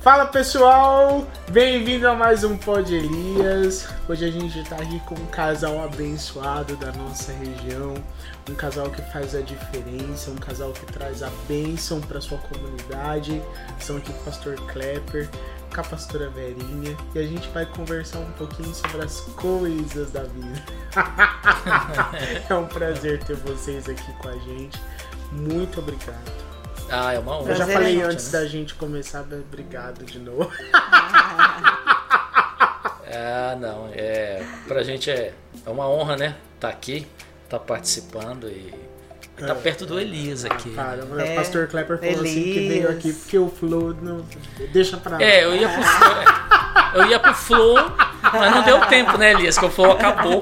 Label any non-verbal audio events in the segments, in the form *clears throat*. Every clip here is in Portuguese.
Fala pessoal, bem-vindo a mais um Pod Elias. Hoje a gente está aqui com um casal abençoado da nossa região, um casal que faz a diferença, um casal que traz a bênção para sua comunidade. São aqui o pastor Klepper, com a pastora Verinha e a gente vai conversar um pouquinho sobre as coisas da vida. *laughs* é um prazer ter vocês aqui com a gente. Muito obrigado. Ah, é uma honra. Eu já Prazer falei é antes da gente começar, obrigado de novo. Ah, *laughs* não. É, pra gente é, é uma honra, né? Tá aqui, tá participando e, tá É. perto do Elias aqui. Cara, o É, pastor Klepper falou assim que Elias. veio aqui porque o Flow não. Deixa pra lá. É, eu ia pro Flow. Eu ia pro Flow, mas não deu tempo, né, Elias? Que o Flow acabou.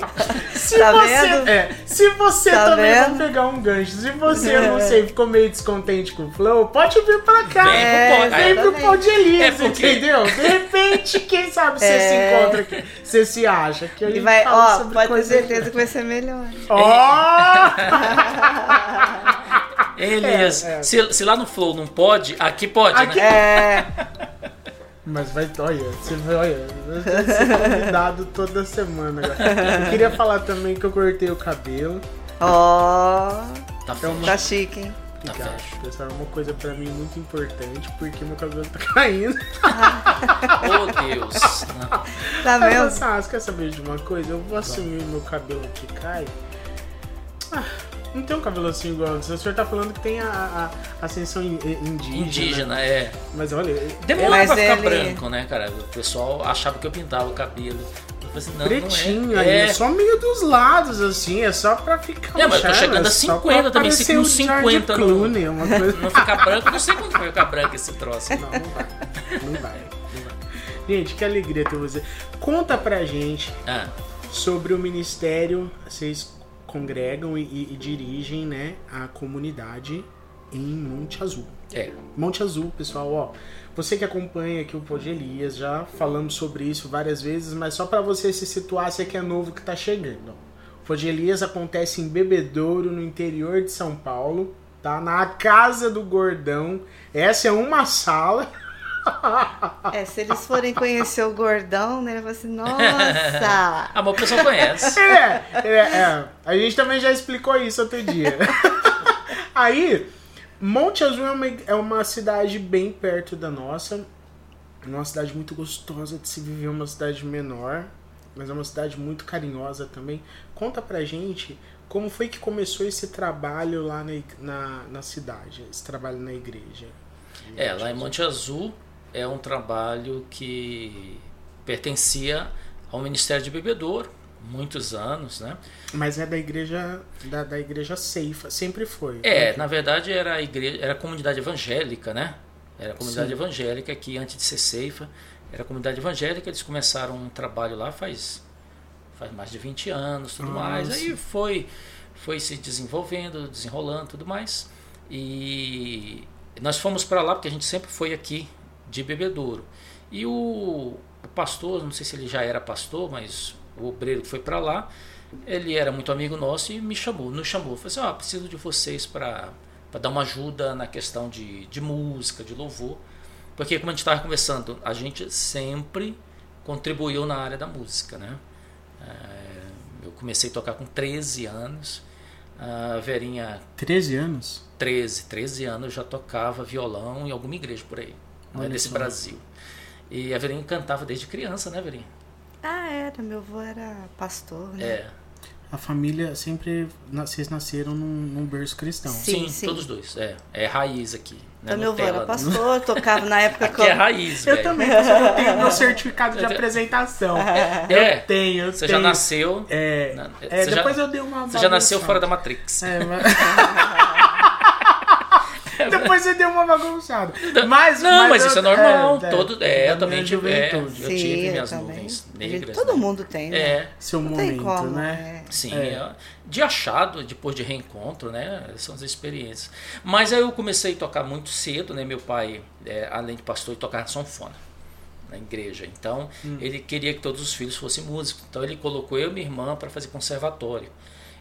Se Tá você, vendo? É, se você Tá também vendo? vamos pegar um gancho. Se você, eu não É. sei, ficou meio descontente com o Flow, pode vir pra cá. Vem É, pro Vem pro. Pod Elias, É porque- entendeu? De repente, quem sabe você É. se encontra aqui. Você se acha que a E gente vai, ó, pode ter certeza que vai ser melhor. Ó! Hein, *laughs* Elias, É, é. Se, se lá no Flow não pode, aqui pode, Aqui- né? É, Mas vai, olha, você vai, olha, vai ser convidado toda semana agora. Eu queria falar também que eu cortei o cabelo. ó, Tá É uma- feio. tá chique, hein? Tá Obrigado, fecho. pessoal. É uma coisa pra mim muito importante, porque meu cabelo tá *laughs* caindo. Oh, Deus. Tá vendo? assim, ah, você quer saber de uma coisa? Eu vou assumir meu cabelo que cai. Ah, não tem um cabelo assim igual antes. O senhor tá falando que tem a, a ascensão in- indígena. Indígena, é. Mas olha, Demora Mas pra ficar ele- branco, né, cara? O pessoal achava que eu pintava o cabelo. Eu falei assim, não, pretinho não é. aí, é É, só meio dos lados, assim, é só pra ficar É, mas eu tô chegando a é só 50 pra também, parecer com o George 50 no- Clooney, uma *laughs* coisa... não ficar branco, não sei quando vai ficar branco esse troço. Não, não vai. Não vai. Não vai. Gente, que alegria ter você. Conta pra gente Ah, sobre o ministério. Vocês congregam e, e- dirigem, né, a comunidade em Monte Azul. é. Monte Azul, pessoal, ó. Você que acompanha aqui o Pod Elias, já falamos sobre isso várias vezes, mas só pra você se situar, você que é novo que tá chegando. O Elias acontece em Bebedouro, no interior de São Paulo, tá? Na Casa do Gordão. Essa é uma sala. *laughs* É, se eles forem conhecer o gordão, né? Ele vai assim, nossa! *laughs* Mas o pessoal conhece. *laughs* É, é, é. A gente também já explicou isso outro dia. *laughs* Aí, Monte Azul é uma, é uma cidade bem perto da nossa. É uma cidade muito gostosa de se viver, uma cidade menor, mas é uma cidade muito carinhosa também. Conta pra gente como foi que começou esse trabalho lá na, na, na cidade, esse trabalho na igreja. É, lá em Monte Azul é um trabalho que pertencia ao Ministério de Bebedouro, muitos anos, né? Mas é da igreja da, da igreja Ceifa, sempre foi. É, na verdade era a igreja, era a comunidade evangélica, né? Era a comunidade Sim. evangélica que antes de ser ceifa, era a comunidade evangélica, eles começaram um trabalho lá faz faz mais de 20 anos, tudo Ah, mais. Aí foi foi se desenvolvendo, desenrolando, tudo mais. E nós fomos para lá porque a gente sempre foi aqui de Bebedouro. E o, o pastor, não sei se ele já era pastor, mas o obreiro que foi para lá, ele era muito amigo nosso e me chamou, nos chamou. Falou assim: ó, preciso de vocês para dar uma ajuda na questão de, de música, de louvor. Porque, como a gente estava conversando, a gente sempre contribuiu na área da música, né? É, eu comecei a tocar com 13 anos. A Verinha, 13 anos? 13, 13 anos, já tocava violão em alguma igreja por aí, né. Brasil. E a Verinha cantava desde criança, né, Verinha? Ah, era, meu avô era pastor, né? É. A família sempre. Vocês nasceram num, num berço cristão. Sim, Sim, sim. todos dois. É, é raiz aqui. Né? Então, meu avô era Nutella, pastor, *laughs* tocava na época Aqui é eu- raiz, Eu velho. também, eu tenho meu certificado de apresentação. É, Eu tenho, eu você tenho. já nasceu. É, na- é, você já- depois eu dei uma. Você já nasceu fora da Matrix. É, *laughs* mas... *laughs* Depois você deu uma bagunçada. Mas, Não, mas, eu- isso é normal. é, todo, é, é, eu também minha tive, é, eu juventude. tive eu minhas também. nuvens negras. Todo né? mundo tem, né? É, Seu Não tem momento, como, né? é. sim. É. é. De achado, depois de reencontro, né? São as experiências. Mas aí eu comecei a tocar muito cedo, né? Meu pai, é, além de pastor, ele tocava sanfona na igreja. Então, Hum. ele queria que todos os filhos fossem músicos. Então, ele colocou eu e minha irmã para fazer conservatório.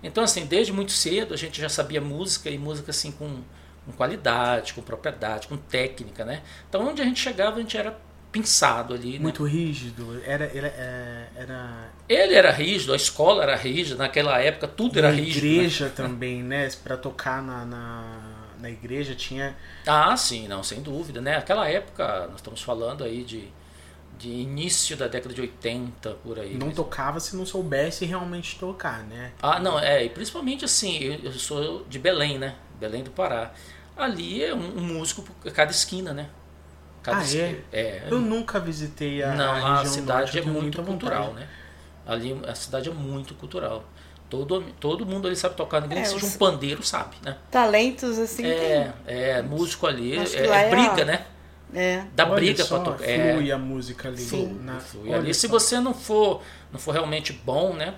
Então, assim, desde muito cedo a gente já sabia música e música assim com, com qualidade, com propriedade, com técnica, né? Então onde a gente chegava a gente era pensado ali. Né? Muito rígido. Era, era, é, era. Ele era rígido, a escola era rígida, naquela época tudo era a rígido. igreja né? *laughs* também, né? Para tocar na, na, na, igreja tinha. Ah, sim, não, sem dúvida, né? Aquela época, nós estamos falando aí de, de início da década de 80, por aí. Não tocava se não soubesse realmente tocar, né? Ah, não, é, e principalmente assim, eu, eu sou de Belém, né? Belém do Pará. Ali é um, um músico por cada esquina, né? Cada ah, esquina. é? é? Eu nunca visitei a, Não, a a, cidade norte, é muito cultural, vontade. né? Ali a cidade é muito cultural. Todo, todo mundo ali sabe tocar, ninguém É, seja um pandeiro sabe, né? Talentos, assim, É, é, músico ali, Acho é, é é briga, a- né? tem. É. Dá Olha briga só, pra tocar. É, Flui a música ali. Sim. Na, flui olha ali. Se você não for, não for realmente bom, né?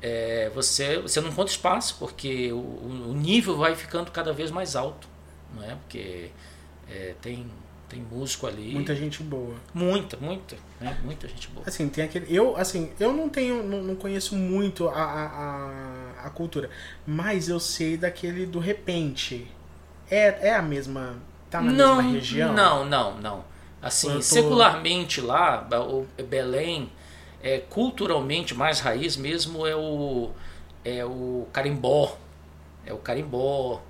é, você, você não conta espaço, porque o, o nível vai ficando cada vez mais alto, não é? Porque é, tem, tem músico ali. Muita gente boa. muita, muita, né? Muita gente boa. Assim, tem aquele. Eu, assim, eu não tenho. Não, não conheço muito a, a, a, cultura. Mas eu sei daquele do repente. É, é a mesma. Tá na não, mesma região? Não, não, não. Assim, tô- secularmente lá, o Belém, é, culturalmente mais raiz mesmo é o é o carimbó, é o carimbó,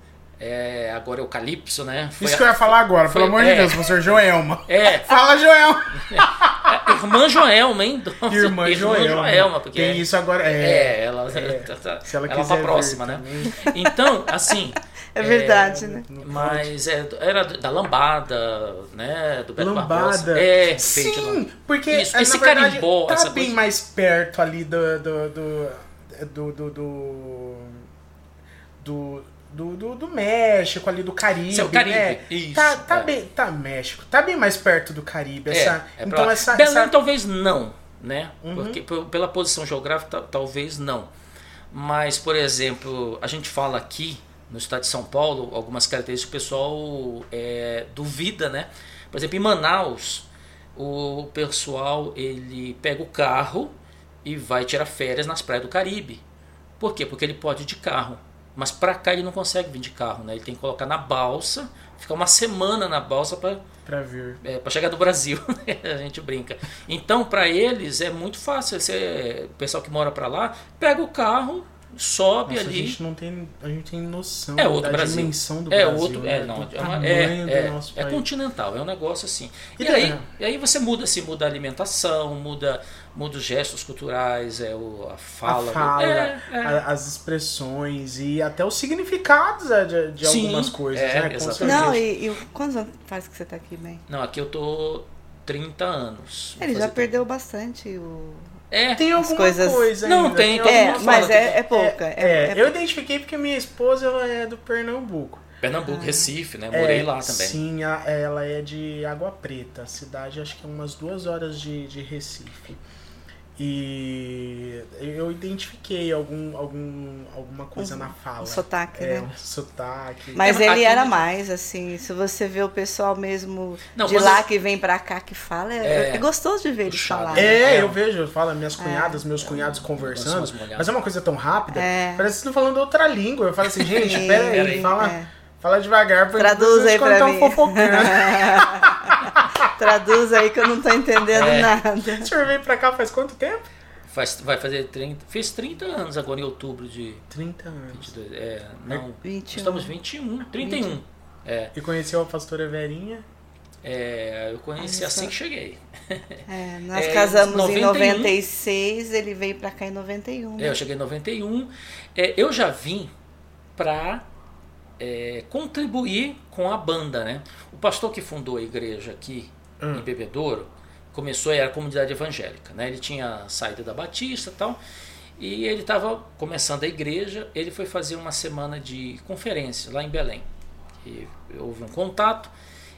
é, agora é o calypso, né? Foi Isso a- que eu ia falar agora, foi- pelo amor de é. Deus, professor Joelma. É, *laughs* Fala, Joelma! a irmã Joelma, hein? *laughs* Irmã Joelma. Joelma, porque Tem isso agora. É. é, ela, é. tá- tá- Se ela ela quiser. pra próxima, né? também, *laughs* Então, assim, É verdade, né? mas é, era da lambada, né? Do Beto Barbosa. Lambada. É, feito lá. Sim, porque Isso, é, esse na verdade, carimbó, tá essa bem coisa- mais perto ali do do do do do, do, do, do, do- México ali do Caribe, o Caribe, né? isso, tá, tá é. bem, tá México, tá bem mais perto do Caribe É, essa. é então essa, Belém essa talvez não, né? Uhum. Porque pela posição geográfica ta- talvez não. Mas, por exemplo, a gente fala aqui no estado de São Paulo algumas características que o pessoal é, duvida, né? Por exemplo, em Manaus, o pessoal ele pega o carro e vai tirar férias nas praias do Caribe. Por quê? Porque ele pode ir de carro. Mas para cá ele não consegue vir de carro, né? Ele tem que colocar na balsa, ficar uma semana na balsa para pra ver. é, para chegar do Brasil, *laughs* né? a gente brinca. Então, para eles é muito fácil. Você, o pessoal que mora para lá pega o carro, sobe Nossa, a ali. gente não tem, a gente tem noção É outro da Brasil. dimensão do é Brasil, outro, né? é, não, do é, uma- é, é, é continental, é um negócio assim. E, E aí, tem- e aí você muda, se muda a alimentação, muda, muda os gestos culturais, é o, a fala, a fala, é, é. a- as expressões e até os significados é, de, de Sim, algumas coisas, é, né? Exatamente. Não, e, e quantos anos faz que você tá aqui, bem? Não, aqui eu tô 30 anos. Ele já perdeu bastante o. É, Tem alguma coisas- coisa Não, ainda, tem, todo É, mas é, é pouca. É, É, é eu identifiquei porque minha esposa ela é do Pernambuco. Pernambuco, Recife, né? Morei É, lá também. Sim, a- ela é de Água Preta, a cidade acho que é umas duas horas de, de Recife. E eu identifiquei algum, algum, alguma coisa na fala. um sotaque, é, né? um sotaque. Mas É, ele aqui- era mais, assim, se você vê o pessoal mesmo Não, de lá eu- que vem pra cá que fala, é, É. é gostoso de ver eles Puxado. falarem. É, É. eu vejo, eu falo minhas cunhadas, meus cunhados conversando, mas é uma coisa tão rápida, É. parece que vocês estão falando outra língua. Eu falo assim, *laughs* gente, Sim, pera aí, peraí. fala, é. Fala devagar, porque Traduz aí pra mim. fofocando. *laughs* Traduz aí que eu não tô entendendo É. nada. o senhor veio pra cá faz quanto tempo? Faz, vai fazer 30. Fez 30 anos agora em outubro de 30 anos. 22. É, não. 21. Estamos 21, 31. É, E conheceu a pastora Verinha? é, eu conheci Olha assim que cheguei. É, *laughs* nós É, casamos 91. em 96, ele veio pra cá em 91. É, eu cheguei em 91. É, eu já vim para contribuir com a banda, né? O pastor que fundou a igreja aqui Hum. em Bebedouro começou era a comunidade evangélica, né? Ele tinha saído da Batista e tal. E ele estava começando a igreja, ele foi fazer uma semana de conferência lá em Belém. E houve um contato.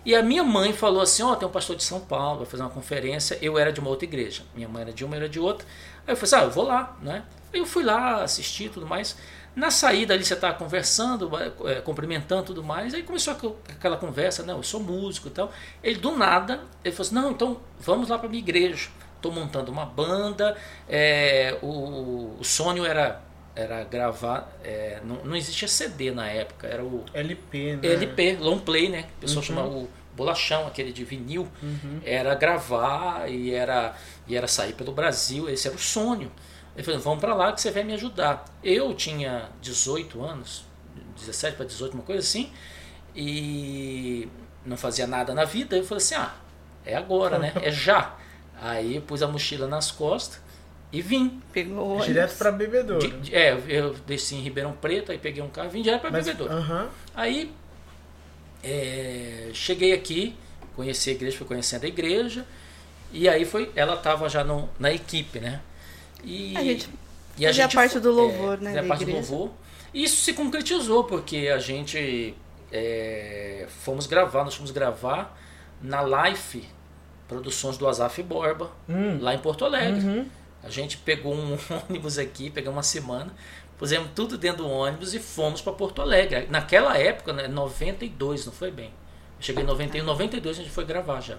E a minha mãe falou assim: Ó, tem um pastor de São Paulo, vai fazer uma conferência. Eu era de uma outra igreja. Minha mãe era de uma, era de outra. Aí eu falei assim: Ah, eu vou lá, né? Aí eu fui lá, assisti e tudo mais. Na saída ali você estava conversando, eh, cumprimentando e tudo mais. Aí começou aqu- aquela conversa: Não, eu sou músico e tal. Ele do nada, ele falou assim: Não, então vamos lá para minha igreja. Estou montando uma banda. eh, o, o sonho era era gravar. é, não, não existia CD na época, era o LP, né? LP, long play, né? O pessoal Uhum. chamava o bolachão, aquele de vinil. Uhum. Era gravar e era, e era sair pelo Brasil, esse era o sonho. Ele falou, vamos para lá que você vai me ajudar. Eu tinha 18 anos, 17 para 18, uma coisa assim, e não fazia nada na vida. Eu falei assim, ah, é agora, né? É já. Aí eu pus a mochila nas costas e vim. Pegou. Direto pra bebedouro. De- de- é, eu desci em Ribeirão Preto, aí peguei um carro e vim direto para Bebedouro. Aham. Aí é, cheguei aqui, conheci a igreja, fui conhecendo a igreja, e aí foi, ela estava já no- na equipe, né? E, A gente e fazia parte do louvor, né, fazia da parte do louvor. E isso se concretizou, porque a gente é, fomos gravar, nós fomos gravar na Life Produções do Azaf Borba, Hum. lá em Porto Alegre. Uhum. A gente pegou um *laughs* ônibus aqui, pegamos uma semana, pusemos tudo dentro do ônibus e fomos para Porto Alegre. Naquela época, né, 92, não foi bem. Eu cheguei em 91, 92 a gente foi gravar já.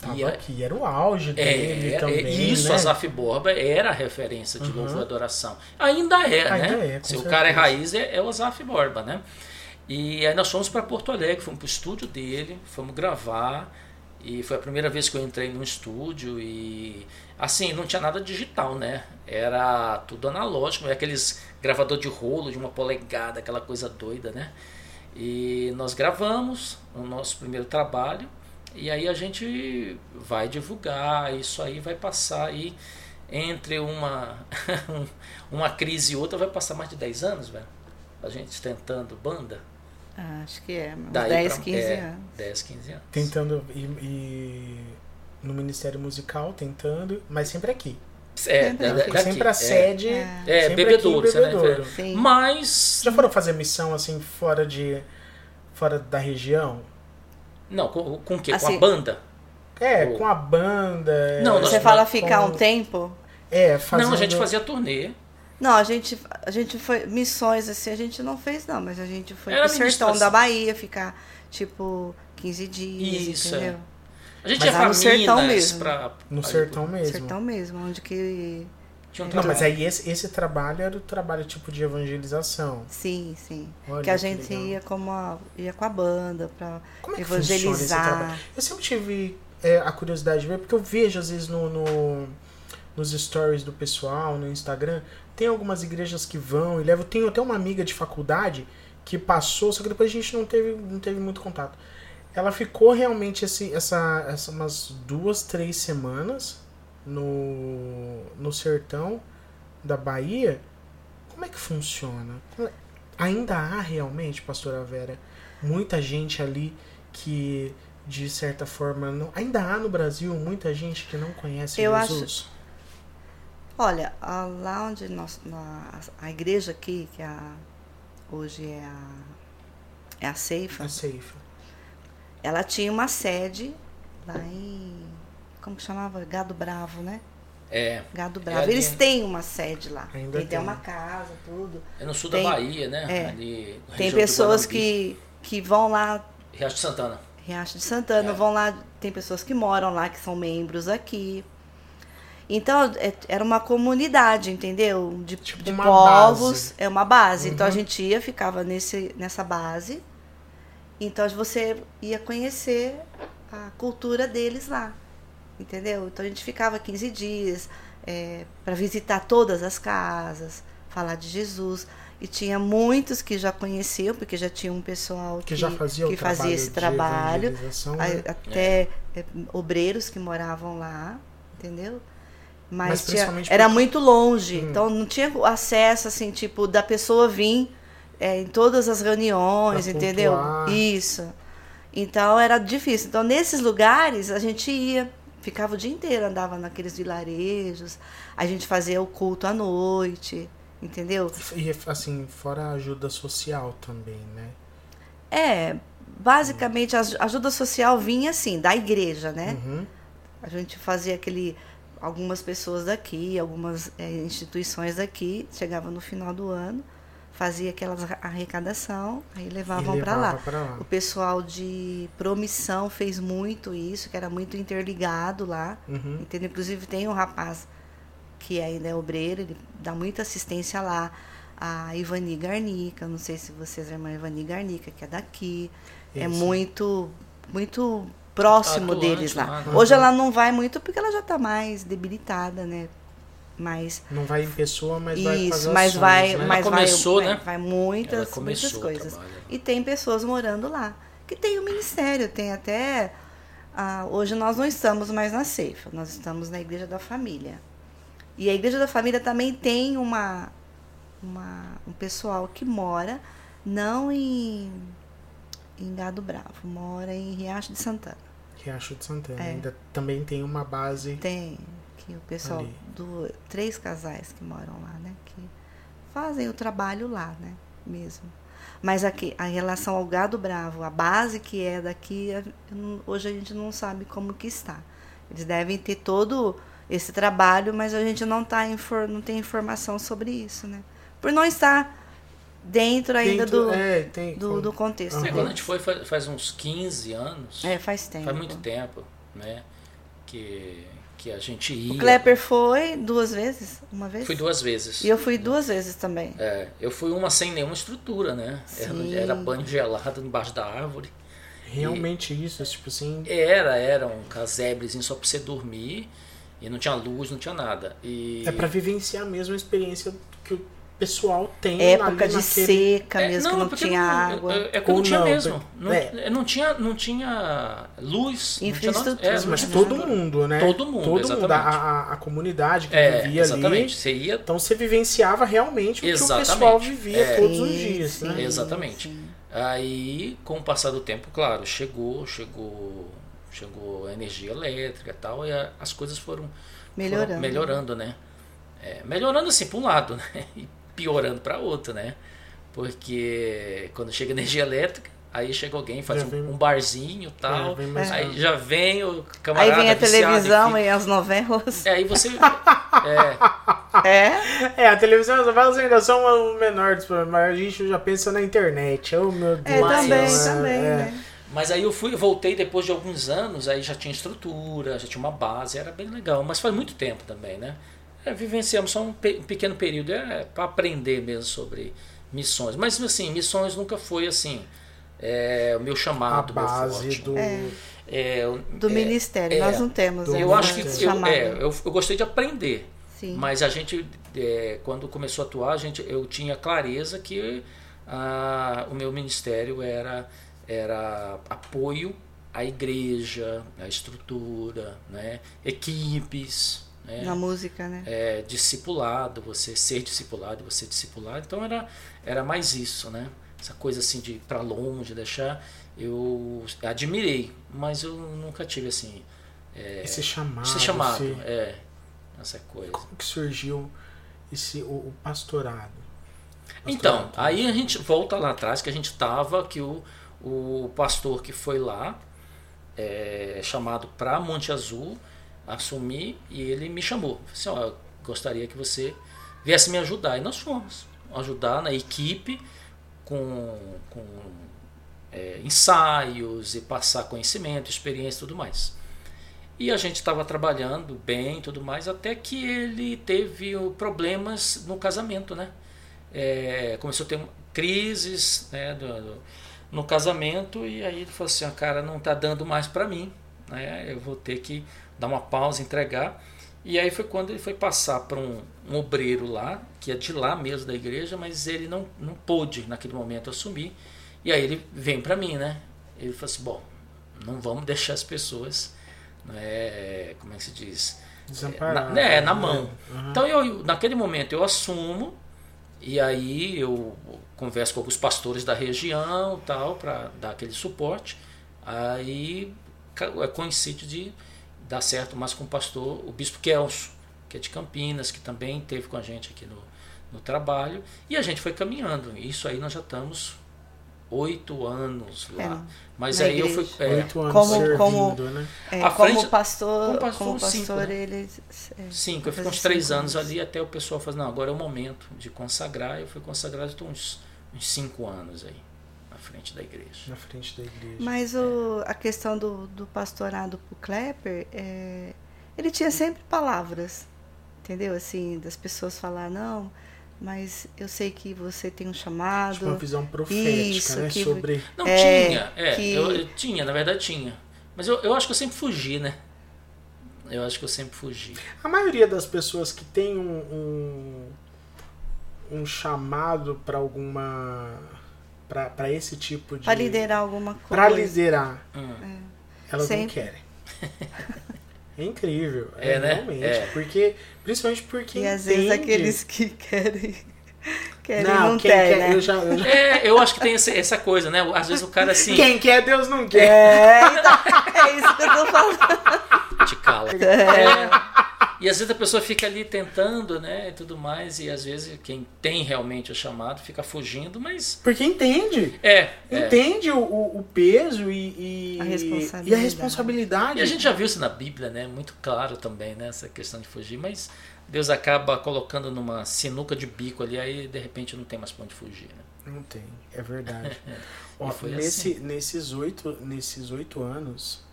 Tava E é- aqui, era o auge dele É, também, é, isso, né? a Zaf Borba era a referência de Uhum. louvor e adoração. Ainda é, Ainda né? é, Se o cara é raiz, é, é o Zaf Borba, né? E aí nós fomos para Porto Alegre, fomos pro estúdio dele, fomos gravar. E foi a primeira vez que eu entrei num estúdio e assim, não tinha nada digital, né? Era tudo analógico, aqueles gravador de rolo de uma polegada, aquela coisa doida, né? E nós gravamos o nosso primeiro trabalho e aí a gente vai divulgar, isso aí vai passar aí entre uma *laughs* uma crise e outra vai passar mais de 10 anos, velho. A gente tentando banda. Ah, acho que é, uns Daí 10, pra- 15 é, anos. 10, 15 anos. Tentando e, e no Ministério Musical, tentando, mas sempre aqui. É, Sempre da- aqui. daqui, sempre a é. sede. É. É, bebedouro, aqui né? Bebedouro. Sim. Mas Já foram fazer missão assim fora de fora da região? Não, com, com o quê? com Assim, a banda? É, Ou- com a banda. Não, é, Você fala com- ficar um tempo? É, fazendo... Não, a gente fazia turnê. Não, a gente, a gente foi. Missões assim, a gente não fez, não, mas a gente foi Era pro sertão ministração. da Bahia ficar, tipo, 15 dias, Isso, entendeu? A gente Mas ia pra no sertão Minas, mesmo. pra... No sertão mesmo. Sertão mesmo, onde que. Tinha um Não, mas aí esse, esse trabalho era o trabalho tipo de evangelização. Sim, sim. Olha que a que gente legal. ia como a, ia com a banda pra Como é que funciona esse evangelizar. trabalho? Eu sempre tive é, a curiosidade de ver, porque eu vejo às vezes no, no- nos stories do pessoal, no Instagram, tem algumas igrejas que vão e levam. Tenho até uma amiga de faculdade que passou, só que depois a gente não teve, não teve muito contato. Ela ficou realmente esse, essa, essa umas duas, três semanas no, no sertão da Bahia. Como é que funciona? Ainda há realmente, pastora Vera, muita gente ali que de certa forma não. Ainda há no Brasil muita gente que não conhece Eu Jesus. Olha, a- lá onde nós, a igreja aqui, que é a, hoje é a, é a Ceifa, É safe. ela tinha uma sede lá em. Como que chamava? Gado Bravo, né? É, Gado É Bravo. ali. Eles têm uma sede lá. Ainda tem, até tem. uma casa, tudo. é no sul Tem- da Bahia, né? é. Ali, Tem pessoas que, que vão lá, Riacho de Santana. Riacho de Santana, É. vão lá, tem pessoas que moram lá, que são membros aqui. Então, é- era uma comunidade, entendeu? De, Tipo de uma povos. base. É uma base. Então, a Uhum. gente ia, ficava nesse, nessa base. Então, você ia conhecer a cultura deles lá. Entendeu? Então, a gente ficava 15 dias para visitar todas as casas, falar de Jesus. E tinha muitos que já conheciam, porque já tinha um pessoal Que já fazia o que trabalho fazia esse trabalho. né? até é, obreiros que moravam lá, entendeu? Mas, Mas tinha- era porque- muito longe, Hum. então não tinha acesso assim, tipo, da pessoa vir é, em todas as reuniões, Pra entendeu? Isso. Então era difícil. Então nesses lugares a gente ia, ficava o dia inteiro, andava naqueles vilarejos, a gente fazia o culto à noite, entendeu? E assim, fora a ajuda social também, né? É, basicamente a aj- ajuda social vinha assim, da igreja, né? Uhum. A gente fazia aquele. Algumas pessoas daqui, algumas eh, instituições daqui, chegava no final do ano, fazia aquela arrecadação, aí levavam para lá. lá. O pessoal de promissão fez muito isso, que era muito interligado lá. Uhum. Entendeu? Inclusive tem um rapaz que ainda é obreiro, ele dá muita assistência lá. A Ivani Garnica, não sei se vocês é a irmã Ivani Garnica, que é daqui. É Isso. muito, muito próximo Atuante deles lá. lá, né? Hoje ela não vai muito porque ela já está mais debilitada, né? Mas Não vai em pessoa, mas vai isso, fazer mas ações, vai, né? mas começou, vai, né? vai, vai muitas, muitas coisas. E tem pessoas morando lá. Que tem o ministério, tem até. ah, hoje nós não estamos mais na Ceifa, nós estamos na Igreja da Família. E a Igreja da Família também tem uma, uma, um pessoal que mora não em, em Gado Bravo, mora em Riacho de Santana. Riacho de Santana. É. Ainda também tem uma base. Tem que o pessoal Ali. do três casais que moram lá, né, que fazem o trabalho lá, né, mesmo. Mas aqui, a relação ao gado bravo, a base que é daqui, hoje a gente não sabe como que está. Eles devem ter todo esse trabalho, mas a gente não tá infor, não tem informação sobre isso, né? Por não estar dentro ainda Dentro- do, é, tem, do, do contexto. É, quando a gente foi faz, faz uns 15 anos, É, faz tempo. faz muito tempo, né? Que, que a gente ia. O Klepper foi duas vezes? Uma vez? Fui duas vezes. E eu fui duas vezes também. É, eu fui uma sem nenhuma estrutura, né? Sim. Era, era banho gelado embaixo da árvore. Realmente isso, tipo assim. Era, era um casebrezinho só pra você dormir. E não tinha luz, não tinha nada. E... É pra vivenciar mesmo a experiência que o pessoal tem Época ali de naquele- seca É, mesmo, que não porque tinha não- água. É, é que não tinha não, mesmo. Não, é. não tinha, não tinha luz. não tinha nada- Infraestrutura, é, não Mas tinha todo infraestrutura. mundo, né? Todo mundo, Todo mundo. exatamente. A, a, a comunidade que É, vivia exatamente. ali. Você ia Então você vivenciava realmente o que o Exatamente. pessoal vivia É. todos os dias, sim, né? Exatamente. sim. Aí, com o passar do tempo, claro, chegou, chegou, chegou a energia elétrica e tal, e a- as coisas foram Melhorando. foram melhorando, né? É, melhorando assim para um lado, *laughs* né? E piorando para outro, né? Porque quando chega *laughs* energia elétrica, aí chega alguém, faz um, vem- um barzinho e tal, É, aí já vem o Aí camarada vem a televisão fi- e as novelas. É, aí você... *laughs* é, É? É, a televisão as novelas ainda são o menor dos problemas, mas a gente já pensa na internet. Oh, meu Deus. É, Mas, também, é, também, é. né? Mas aí eu fui, voltei depois de alguns anos, aí já tinha estrutura, já tinha uma base, era bem legal. Mas faz muito tempo também, né? É, vivenciamos só um, pe- um pequeno período, é, para aprender mesmo sobre missões. Mas assim, missões nunca foi assim, é, o meu A chamado, meu base forte. do. É, eu- Do é, ministério. é, Nós não temos Eu acho que eu, é, eu, eu gostei de aprender. Sim. Mas a gente, é, quando começou a atuar, a gente, eu tinha clareza que ah, o meu ministério era, era apoio à igreja, à estrutura, né, equipes, né, Na música, né? é, discipulado, você ser discipulado, você discipular. Então era, era mais isso, né? Essa coisa assim de ir para longe, deixar. Eu admirei, mas eu nunca tive assim. É, Esse chamado. ser chamado, esse- é, essa coisa. Como que surgiu esse, o, o pastorado? Então, Pastorado. aí a gente volta lá atrás que a gente tava, que o, o pastor que foi lá, é, chamado para Monte Azul, assumir, e ele me chamou. Assim, ó, eu gostaria que você viesse me ajudar. E nós fomos ajudar na equipe com, com é, ensaios e passar conhecimento, experiência e tudo mais. E a gente estava trabalhando bem tudo mais, até que ele teve problemas no casamento, né? É, começou a ter crises né, do- do- no casamento e aí ele falou assim, "Ah, cara, não tá dando mais para mim, né? Eu vou ter que dar uma pausa, entregar. E aí foi quando ele foi passar para um, um obreiro lá, que é de lá mesmo da igreja, mas ele não, não pôde naquele momento assumir. E aí ele vem para mim, né? Ele falou assim, bom, não vamos deixar as pessoas, né, como é que se diz? Desamparado. na, é, na mão. Aham. Então eu, naquele momento eu assumo e aí eu converso com alguns pastores da região tal para dar aquele suporte. Aí é coincide de dar certo mais com o pastor, o bispo Kelso, que é de Campinas, que também esteve com a gente aqui no, no trabalho. E a gente foi caminhando. Isso aí nós já estamos oito anos lá. É, Mas aí eu fui. igreja. é, Oito anos Como- servindo, como- né? É, como frente- pastor, como como pastor, pastor, cinco, né? ele. é, Cinco, eu fiquei uns três cinco anos ali até o pessoal falar, não, agora é o momento de consagrar. Eu fui consagrado estou uns, uns cinco anos aí, frente da igreja. Na frente da igreja. Mas o, a questão do, do pastorado pro Klepper, é, ele tinha sempre palavras. entendeu? Assim, das pessoas falar, não, mas eu sei que você tem um chamado. Tipo uma visão profética, Isso, né? que- Sobre. Não, É, tinha. É, que- eu, eu tinha, na verdade tinha. Mas eu, eu acho que eu sempre fugi, né? Eu acho que eu sempre fugi. A maioria das pessoas que tem um, um, um chamado para alguma. Para esse tipo de. Para liderar alguma coisa. Pra liderar, Hum. elas não Sempre. querem. *laughs* É incrível. É, É, né? realmente. É. Porque, principalmente porque. E às vezes entende- aqueles que querem. *laughs* querem Não, não, quem tem, quer. né? Eu já, eu já- É, eu acho que tem esse- essa coisa, né? Às vezes o cara assim Quem quer, Deus não quer. É, então, é isso que eu tô falando. te cala. É. E às vezes a pessoa fica ali tentando, né? E tudo mais. E às vezes quem tem realmente o chamado fica fugindo, mas. Porque entende. É. é. Entende o, o, o peso e, e, A responsabilidade. e a responsabilidade. E a gente já viu isso na Bíblia, né? Muito claro também, né? Essa questão de fugir, mas Deus acaba colocando numa sinuca de bico ali, aí de repente não tem mais pra onde fugir, né? Não tem, é verdade. *laughs* Ó, foi nesse, assim. nesses, oito, nesses oito anos,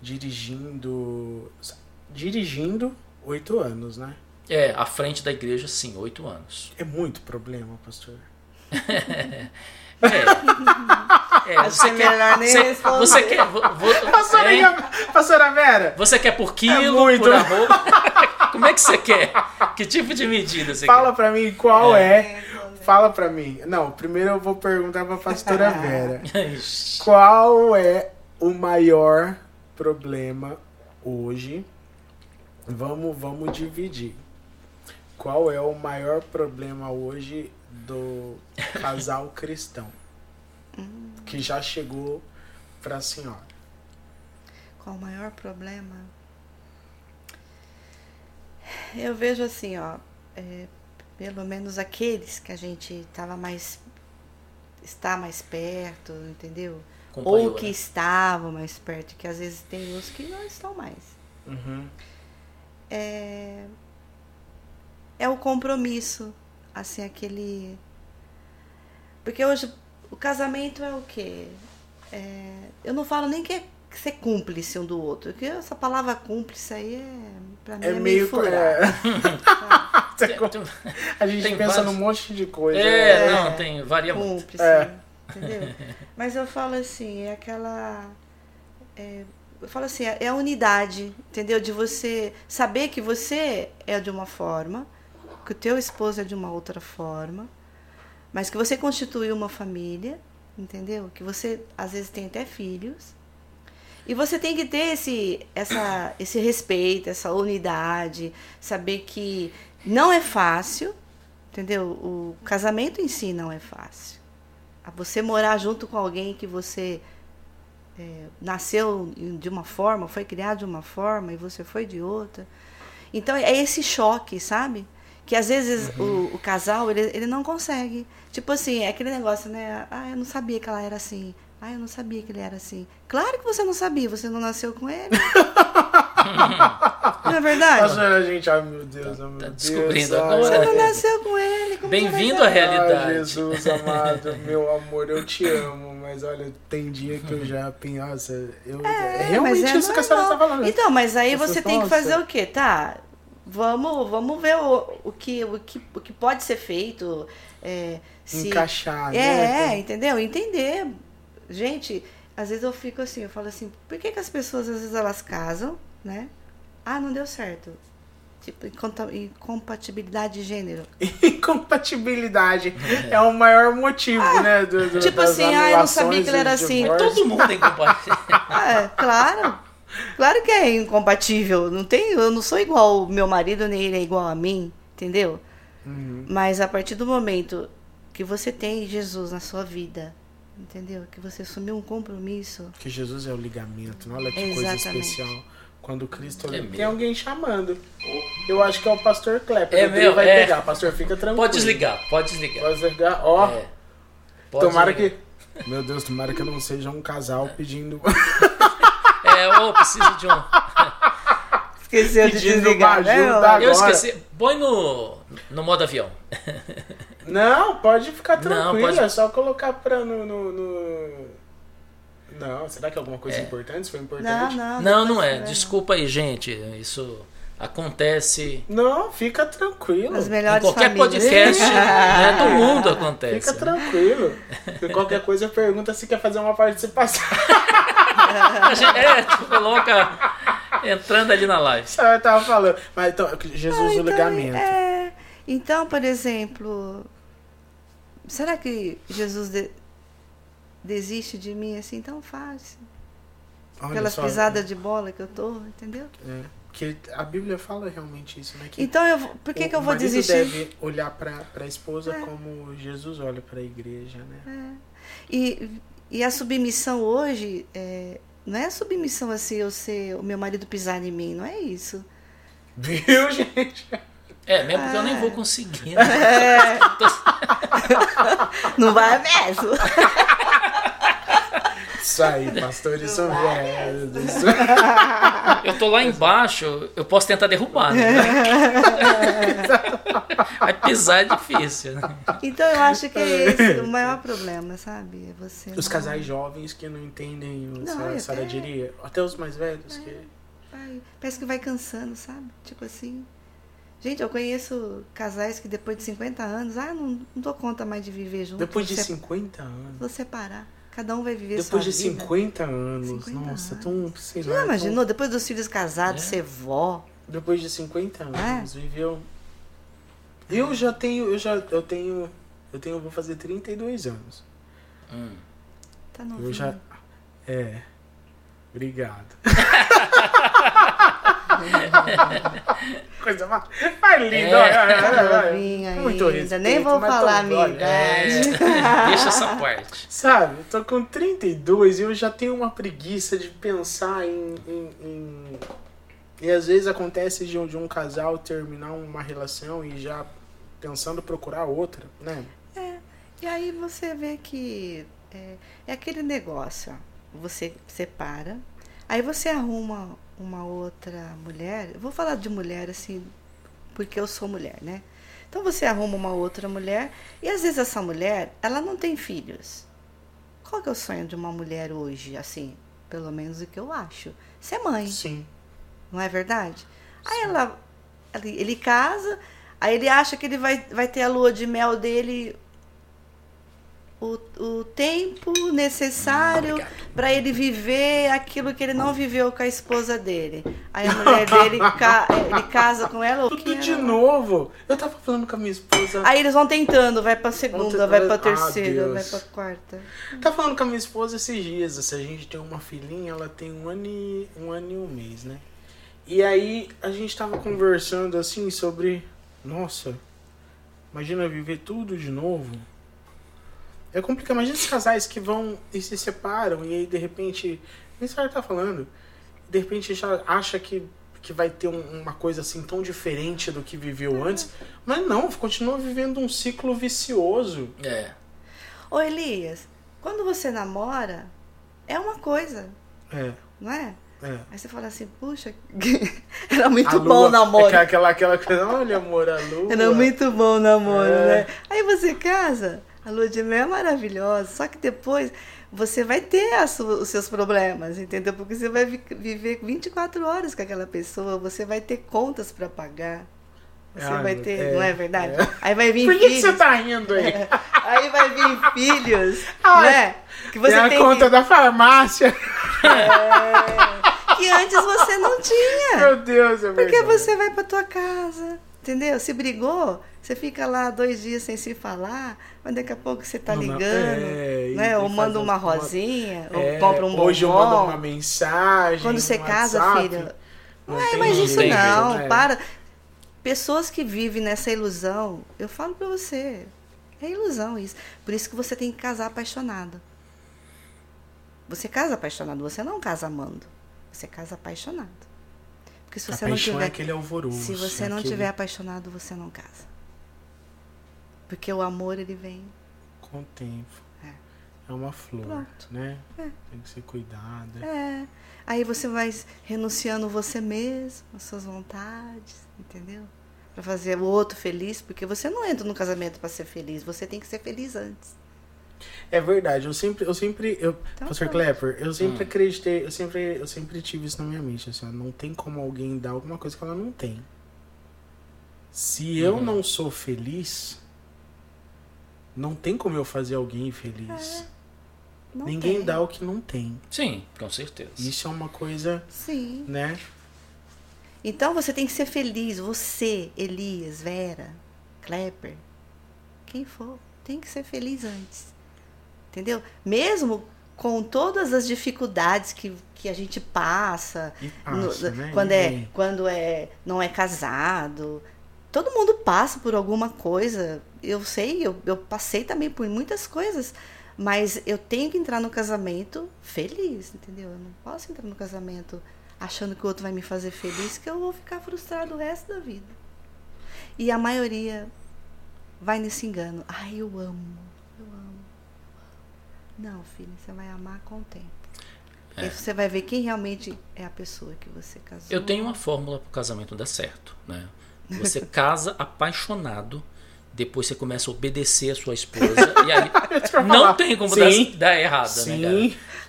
dirigindo. Dirigindo oito anos, né? É, à frente da igreja, sim, oito anos. É muito problema, pastor. *laughs* É. É, Acho que é melhor nem você, responder. você quer. vo- vo- *laughs* Pastora, hein? pastora Vera, Você quer por quilo, muito. por? *laughs* Como é que você quer? Que tipo de medida você fala pra mim qual é. É, Fala pra mim. Não, primeiro eu vou perguntar pra pastora Vera. quer? Ixi. Qual é o maior problema hoje? Vamos, vamos dividir. Qual é o maior problema hoje do casal *laughs* cristão? Que já chegou pra senhora. Qual o maior problema? Eu vejo assim, ó, é, pelo menos aqueles que a gente estava mais está mais perto, entendeu? Acompanhou, Ou que né? estavam mais perto, que às vezes tem uns que não estão mais. Uhum. É, é o compromisso, assim, aquele. Porque hoje o casamento é o quê? É, eu não falo nem que é ser cúmplice um do outro, porque essa palavra cúmplice aí é, pra mim É, é, meio. meio furada. é, *laughs* *laughs* a gente Tem pensa vários- num monte de coisa. É, né? não, tem, varia muito. cúmplice, É. entendeu? Mas eu falo assim, é aquela. é, eu falo assim, é a unidade, entendeu? De você saber que você é de uma forma, que o teu esposo é de uma outra forma, mas que você constituiu uma família, entendeu? Que você às vezes tem até filhos. E você tem que ter esse, essa, esse respeito, essa unidade, saber que não é fácil, entendeu? O casamento em si não é fácil. Você morar junto com alguém que você é, nasceu de uma forma, foi criado de uma forma e você foi de outra. Então é esse choque, sabe? Que às vezes o, o casal ele, ele não consegue. Tipo assim, é aquele negócio, né? Ah, eu não sabia que ela era assim. Ah, eu não sabia que ele era assim. Claro que você não sabia, você não nasceu com ele. *laughs* não é verdade? Pastora, gente, ai meu Deus, ai meu Tá Deus. descobrindo ai, agora. Você não nasceu com ele. como Bem-vindo à realidade. Ah, Jesus amado, meu amor, eu te amo, mas olha, tem dia que eu já nossa, eu, é, realmente mas é isso que a senhora normal. está falando. Então, mas aí Você você tem que fazer o quê? Tá, vamos, vamos ver o, o, que, o, que, o que pode ser feito. É, se, Encaixar, é, né? é, entendeu? Entender. Gente, às vezes eu fico assim, eu falo assim, por que, que as pessoas, às vezes, elas casam, né? Ah, não deu certo. Tipo, incompatibilidade de gênero. *laughs* Incompatibilidade é o maior motivo, né? Do, do, tipo assim, ah, eu não sabia que ele era assim. Todo mundo é incompatível. *laughs* É, claro. Claro que é incompatível. Não tem, eu não sou igual o meu marido, nem ele é igual a mim, entendeu? Uhum. Mas a partir do momento que você tem Jesus na sua vida, entendeu? Que você assumiu um compromisso. Que Jesus é o ligamento, né? olha que coisa Exatamente. especial. Quando Cristo É tem alguém chamando. Eu acho que é o pastor Klepper. É meu, vai é. pegar. Pastor, fica tranquilo. Pode desligar, pode desligar. Pode desligar. Ó, É. Pode tomara desligar. que. Meu Deus, tomara que eu não seja um casal pedindo. *laughs* É, ô, preciso de um. *laughs* Esqueceu de Pedindo desligar, uma ajuda meu? agora. Eu esqueci. Põe no, no modo avião. Não, pode ficar Não, tranquilo. pode- É só colocar pra no. no, no- Não, será que é alguma coisa É. importante? Foi Não, importante? não. Não, não pode é. ser, Desculpa aí, gente. Isso acontece Não, fica tranquilo. As em melhores qualquer famílias. podcast *laughs* né, do mundo acontece. Fica né? tranquilo. Se qualquer coisa, pergunta se quer fazer uma participação. *laughs* A gente- É, tu coloca entrando ali na live. Eu tava falando. Mas então, Jesus, Ah, o então, ligamento. é, então, por exemplo, será que Jesus de- desiste de mim assim tão fácil? Olha Aquelas só, pisadas de bola que eu tô, entendeu? É, que a Bíblia fala realmente isso, né? Que Então, eu, por que, o que eu vou desistir? deve olhar pra, pra esposa É. como Jesus olha pra igreja, né? E, e a submissão hoje, é, não é a submissão assim, eu ser o meu marido pisar em mim, não é isso. Viu, *laughs* gente? É, mesmo porque eu Ah. nem vou conseguir. né? *laughs* Não vai mesmo. Isso aí, pastores são velhos. Eu tô lá embaixo, eu posso tentar derrubar, né? Vai pisar é difícil, né? Então eu acho que é esse o maior problema, sabe? É você Os não- casais jovens que não entendem, o- Não, a senhora, é a senhora até- diria, até os mais velhos, que Vai- parece que vai cansando, sabe? Tipo assim. Gente, eu conheço casais que depois de 50 anos, ah, não, não dou conta mais de viver junto. depois de vou 50 anos. Vou separar. Cada um vai viver Depois sua de vida. 50 anos, 50 nossa, anos. tão, sei Já lá, tão- imaginou? Depois dos filhos casados, É. ser vó. depois de 50 É. anos, viveu. Eu já tenho, eu já, eu tenho, eu tenho, vou fazer 32 anos. Hum. Tá novinho. Eu já, é, obrigado. *laughs* *laughs* Coisa mais, mais linda. É. Tá Muito ainda. respeito, Nem vou falar a minha idade. É, *laughs* deixa essa parte. Sabe, eu tô com 32 e eu já tenho uma preguiça de pensar em. em- em- E às vezes acontece de um, de um casal terminar uma relação e já pensando procurar outra, né? E aí você vê que é, é aquele negócio, ó. Você separa, aí você arruma uma outra mulher. Eu vou falar de mulher assim, porque eu sou mulher, né? Então você arruma uma outra mulher e às vezes essa mulher, ela não tem filhos. Qual que é o sonho de uma mulher hoje, assim, pelo menos o que eu acho? Ser mãe. Sim. Não é verdade? Aí ela, ele, ele casa, aí ele acha que ele vai, vai ter a lua de mel dele o, o tempo necessário para ele viver aquilo que ele não viveu com a esposa dele. Aí a mulher *laughs* dele ca- ele casa com ela. Tudo de ela- novo. Eu tava falando com a minha esposa. Aí eles vão tentando, vai pra segunda, vai pra Ah, terceira, Deus. vai pra quarta. Tava falando com a minha esposa esses dias. Se a gente tem uma filhinha, ela tem um ano e um, ano e um mês, né? E aí a gente tava conversando assim sobre. Nossa, imagina viver tudo de novo. É complicado. Imagina os casais que vão e se separam e aí de repente. Nem sabe o que tá falando. De repente já acha que, que vai ter um- uma coisa assim tão diferente do que viveu antes. Mas não, continua vivendo um ciclo vicioso. É. Ô Elias, quando você namora, é uma coisa, É, não é? é. Aí você fala assim, puxa, *laughs* era muito A bom lua- o namoro. é Aquela, aquela coisa, olha, amor, a lua. Era muito bom o namoro, É. né? Aí você casa, a lua de mel é maravilhosa, só que depois você vai ter os seus problemas, entendeu? Porque você vai vi- viver 24 horas com aquela pessoa, você vai ter contas para pagar. Você Ai, vai ter, é, não é verdade? é. Aí vai vir Por que, que filhos. você tá rindo aí? Aí vai vir filhos, *laughs* Ai, né? Que você tem a conta que, da farmácia. que antes você não tinha. Meu Deus, é Porque verdade. você vai pra tua casa, entendeu? Se brigou, você fica lá dois dias sem se falar, mas daqui a pouco você tá Não, ligando, é, né? Ou manda uma uma- rosinha, É, ou compra um Hoje eu mando bombom. uma mensagem. Quando você casa, WhatsApp. filho, Não é mais isso tem não, né? para. Pessoas que vivem nessa ilusão, eu falo pra você, é ilusão isso. Por isso que você tem que casar apaixonado. Você casa apaixonado, você não casa amando. Você casa apaixonado. Porque se A você não paixão tiver é aquele alvoroço. Se você não aquele- tiver apaixonado, você não casa. Porque o amor ele vem. Com o tempo. É. É uma flor, Pronto. né? É. Tem que ser cuidada. É. Aí você vai renunciando você mesmo, as suas vontades, entendeu? Pra fazer o outro feliz, porque você não entra no casamento para ser feliz, você tem que ser feliz antes. É verdade, eu sempre, eu sempre, eu, Então Pastor tá. Klepper, eu sempre Hum. acreditei, eu sempre, eu sempre tive isso na minha mente, assim, não tem como alguém dar alguma coisa que ela não tem. Se eu Uhum. não sou feliz, não tem como eu fazer alguém feliz. Não Ninguém tem. dá o que não tem. Sim, com certeza. Isso é uma coisa, Sim. né? Então você tem que ser feliz. Você, Elias, Vera, Klepper, quem for, tem que ser feliz antes. Entendeu? Mesmo com todas as dificuldades que, que a gente passa, E no- passa, né? quando, é, quando é, não é casado. Todo mundo passa por alguma coisa. Eu sei, eu, eu passei também por muitas coisas. Mas eu tenho que entrar no casamento feliz, entendeu? Eu não posso entrar no casamento achando que o outro vai me fazer feliz, que eu vou ficar frustrado o resto da vida. E a maioria vai nesse engano. Ai, eu amo. Não, filho, você vai amar com o tempo. Aí você vai ver quem realmente é a pessoa que você casou. Eu tenho uma fórmula para o casamento dar certo, né? Você *laughs* casa apaixonado, depois você começa a obedecer a sua esposa *laughs* e aí não falar. tem como dar, dar errado, né, Sim,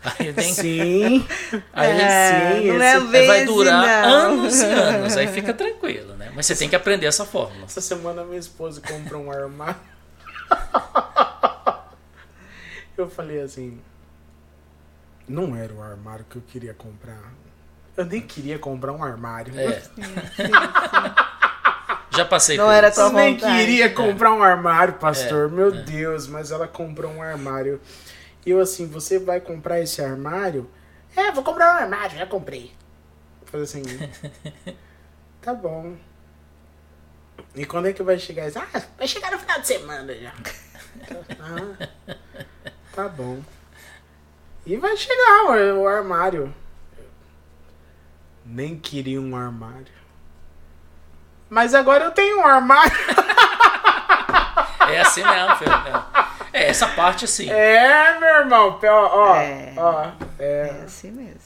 cara? Aí tem sim. *laughs* Aí É, sim, não esse- é bem vai assim, durar não. anos e anos, aí fica tranquilo, né? Mas você tem que aprender essa fórmula. Essa semana minha esposa comprou um armário. Eu falei assim. Não era o armário que eu queria comprar. Eu nem queria comprar um armário. É, *laughs* já passei Não por era isso. Eu nem vontade. queria comprar um armário, pastor. É, Meu é. Deus, mas ela comprou um armário. E eu assim, você vai comprar esse armário? É, vou comprar um armário, já comprei. Eu falei assim, *laughs* tá bom. E quando é que vai chegar isso? Ah, vai chegar no final de semana já. *laughs* Ah, tá bom. E vai chegar o, o armário. Nem queria um armário. Mas agora eu tenho um armário. *laughs* É assim mesmo, filho. É, É, essa parte assim. É, meu irmão. Ó, ó, É. ó. É É. assim mesmo.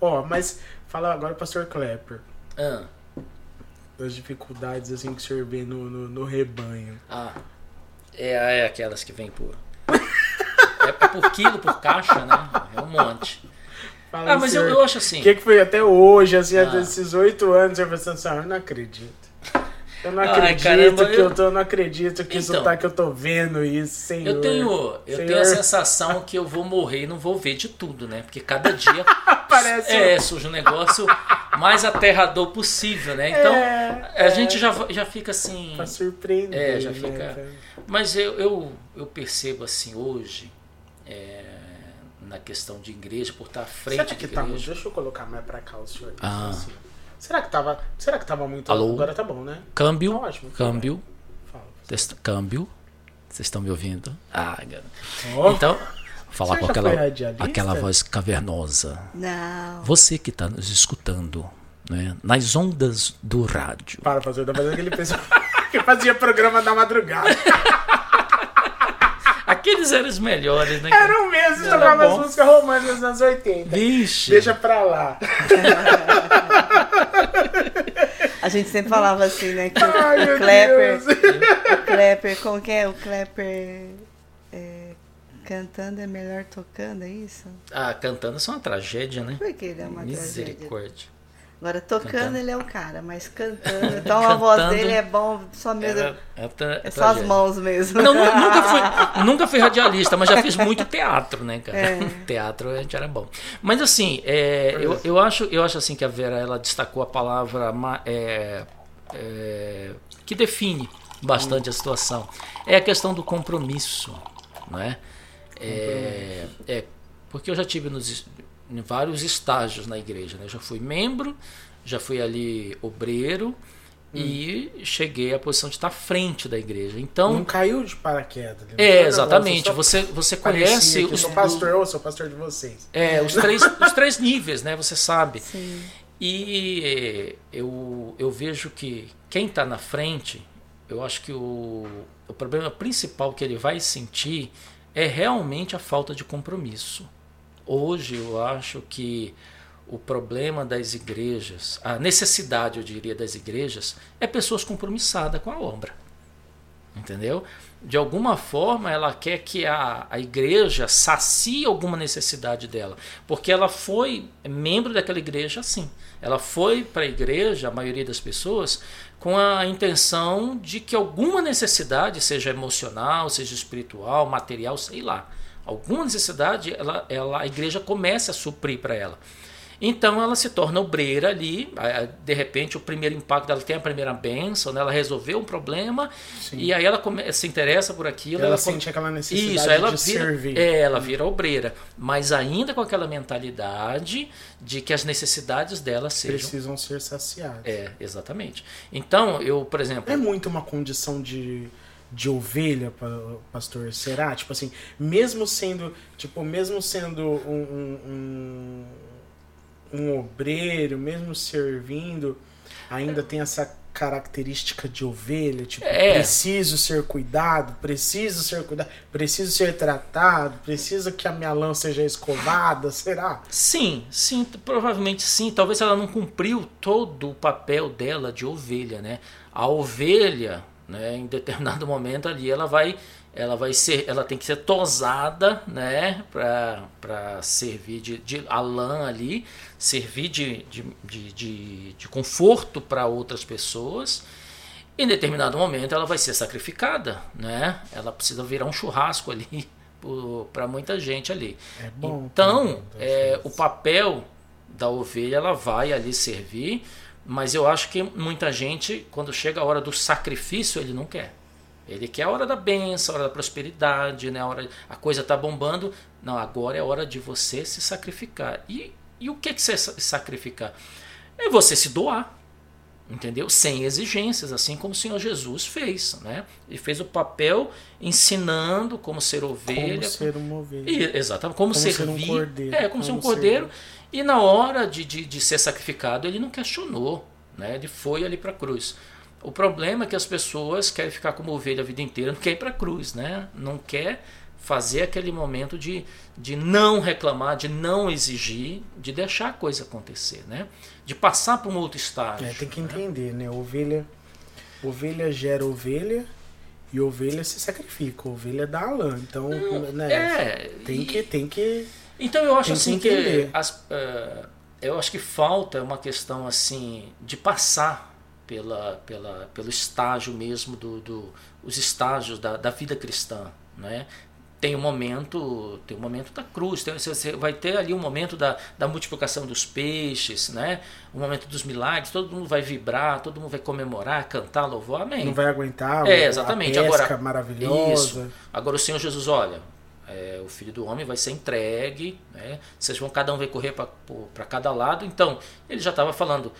Ó, mas fala agora, pastor Klepper. Ah, Das dificuldades assim que o senhor vê no, no, no rebanho. ah. É, é aquelas que vêm por. É por quilo, por caixa, né? É um monte. Fala Ah, mas eu, eu acho assim. O que, que foi até hoje, assim, Ah. até esses oito anos, eu pensando assim, eu não acredito. Eu não Ai, acredito caramba, que eu- eu... tô, não acredito que isso Então. tá, que eu tô vendo isso, senhor. Eu tenho, eu Senhor. tenho a sensação que eu vou morrer e não vou ver de tudo, né? Porque cada dia *laughs* Parece é, surge um negócio mais aterrador possível, né? Então, É, a é. gente já, já fica assim. pra surpreender, É, já né, fica- cara? Mas eu, eu, eu percebo assim hoje, é, na questão de igreja, por estar à frente Será de que tá muito... Deixa eu colocar mais pra cá o senhor. Ah. assim. Será que tava... Será que tava muito... Alô? Agora tá bom, né? Câmbio, Tá ótimo. câmbio, Fala. câmbio. Vocês estão me ouvindo? Ah. Ó, Então, falar com aquela, aquela voz cavernosa. Não. Você que está nos escutando, né, nas ondas do rádio. Para, pastor, tá fazendo aquele pessoal *laughs* que fazia programa da madrugada. *laughs* Aqueles eram os melhores, né? cara? Era o mesmo, Era tocava as músicas românticas dos anos 80. Vixe. Deixa pra lá. *laughs* A gente sempre falava assim, né? Que Ai, o Klepper, Deus. o Klepper, como que é? O Klepper é, cantando é melhor tocando, é isso? Ah, cantando isso é uma tragédia, né? Por que ele é uma tragédia? Misericórdia. Agora, tocando Cantando. ele é o cara, mas cantando, *laughs* então a voz Cantando. dele é bom, só mesmo, Era- é é só as mãos mesmo. Não, nu- nunca *laughs* fui, nunca fui radialista, mas já fiz muito teatro, né, cara? É. *laughs* Teatro a gente era bom. Mas assim, é, eu, eu, acho, eu acho assim que a Vera ela destacou a palavra é, é, que define bastante a situação. É a questão do compromisso, não é? É, é, porque eu já tive nos, em vários estágios na igreja, né? Eu já fui membro, já fui ali obreiro e cheguei à posição de estar à frente da igreja. Então, Não caiu de paraquedas. né? é, exatamente. Você, você conhece eu os, sou pastor, eu sou pastor de vocês. é, os, três, *laughs* os três níveis, né? Você sabe. Sim. E eh, eu, eu vejo que quem está na frente, eu acho que o, o problema principal que ele vai sentir é realmente a falta de compromisso. Hoje eu acho que o problema das igrejas, a necessidade, eu diria, das igrejas, é pessoas compromissadas com a obra. entendeu? De alguma forma ela quer que a, a igreja sacie alguma necessidade dela, porque ela foi membro daquela igreja assim. Ela foi para a igreja, a maioria das pessoas, com a intenção de que alguma necessidade, seja emocional, seja espiritual, material, sei lá, alguma necessidade, ela, ela, a igreja começa a suprir para ela. Então ela se torna obreira ali, de repente o primeiro impacto dela tem a primeira benção, né? ela resolveu um problema Sim. e aí ela come, se interessa por aquilo. Ela, ela sente aquela necessidade Isso, ela de vira, servir. É, ela vira obreira, mas ainda com aquela mentalidade de que as necessidades dela sejam... Precisam ser saciadas. É, exatamente. Então, eu, por exemplo... É muito uma condição de de ovelha, pastor? Será? Tipo assim, mesmo sendo, tipo, mesmo sendo um, um, um obreiro, mesmo servindo, ainda tem essa característica de ovelha, tipo, é. preciso ser cuidado, preciso ser cuidado, preciso ser tratado, precisa que a minha lã seja escovada, será? Sim, sim, provavelmente sim. Talvez ela não cumpriu todo o papel dela de ovelha, né? A ovelha, né, em determinado *laughs* momento ali, ela vai ela vai ser, ela tem que ser tosada, né, para servir de, de a lã ali, servir de, de, de, de, de conforto para outras pessoas. Em determinado momento ela vai ser sacrificada, né? Ela precisa virar um churrasco ali *laughs* para muita gente ali. É bom, então, é, o papel da ovelha ela vai ali servir, mas eu acho que muita gente, quando chega a hora do sacrifício, ele não quer. Ele quer a hora da benção, a hora da prosperidade, né? a, hora, a coisa está bombando. Não, agora é hora de você se sacrificar. E, e o que é que você sacrificar? É você se doar, entendeu? Sem exigências, assim como o Senhor Jesus fez, né? Ele fez o papel ensinando como ser ovelha. Como ser uma ovelha. E, exatamente, como, como servir. Ser um cordeiro. É, como, como ser um cordeiro. Ser... E na hora de, de, de ser sacrificado, ele não questionou, né? Ele foi ali para a cruz. O problema é que as pessoas querem ficar como ovelha a vida inteira, não quer ir para a cruz, né? Não quer fazer aquele momento de, de não reclamar, de não exigir, de deixar a coisa acontecer, né? De passar para um outro estágio. É, tem que né? entender, né? Ovelha, ovelha gera ovelha e ovelha se sacrifica, ovelha dá a lã. Então, não, né? É, tem e, que tem que Então eu acho assim que, que as, uh, eu acho que falta uma questão assim de passar pela, pela, pelo estágio mesmo do, do os estágios da, da vida cristã, né? Tem o um momento, tem o um momento da cruz, tem, você vai ter ali um momento da, da multiplicação dos peixes, né? O um momento dos milagres, todo mundo vai vibrar, todo mundo vai comemorar, cantar, louvar, amém. Não vai aguentar é, exatamente. a pesca Agora, maravilhosa. Isso. Agora o Senhor Jesus, olha, é, o filho do homem vai ser entregue, né? vocês vão cada um vai correr para cada lado. Então, ele já estava falando,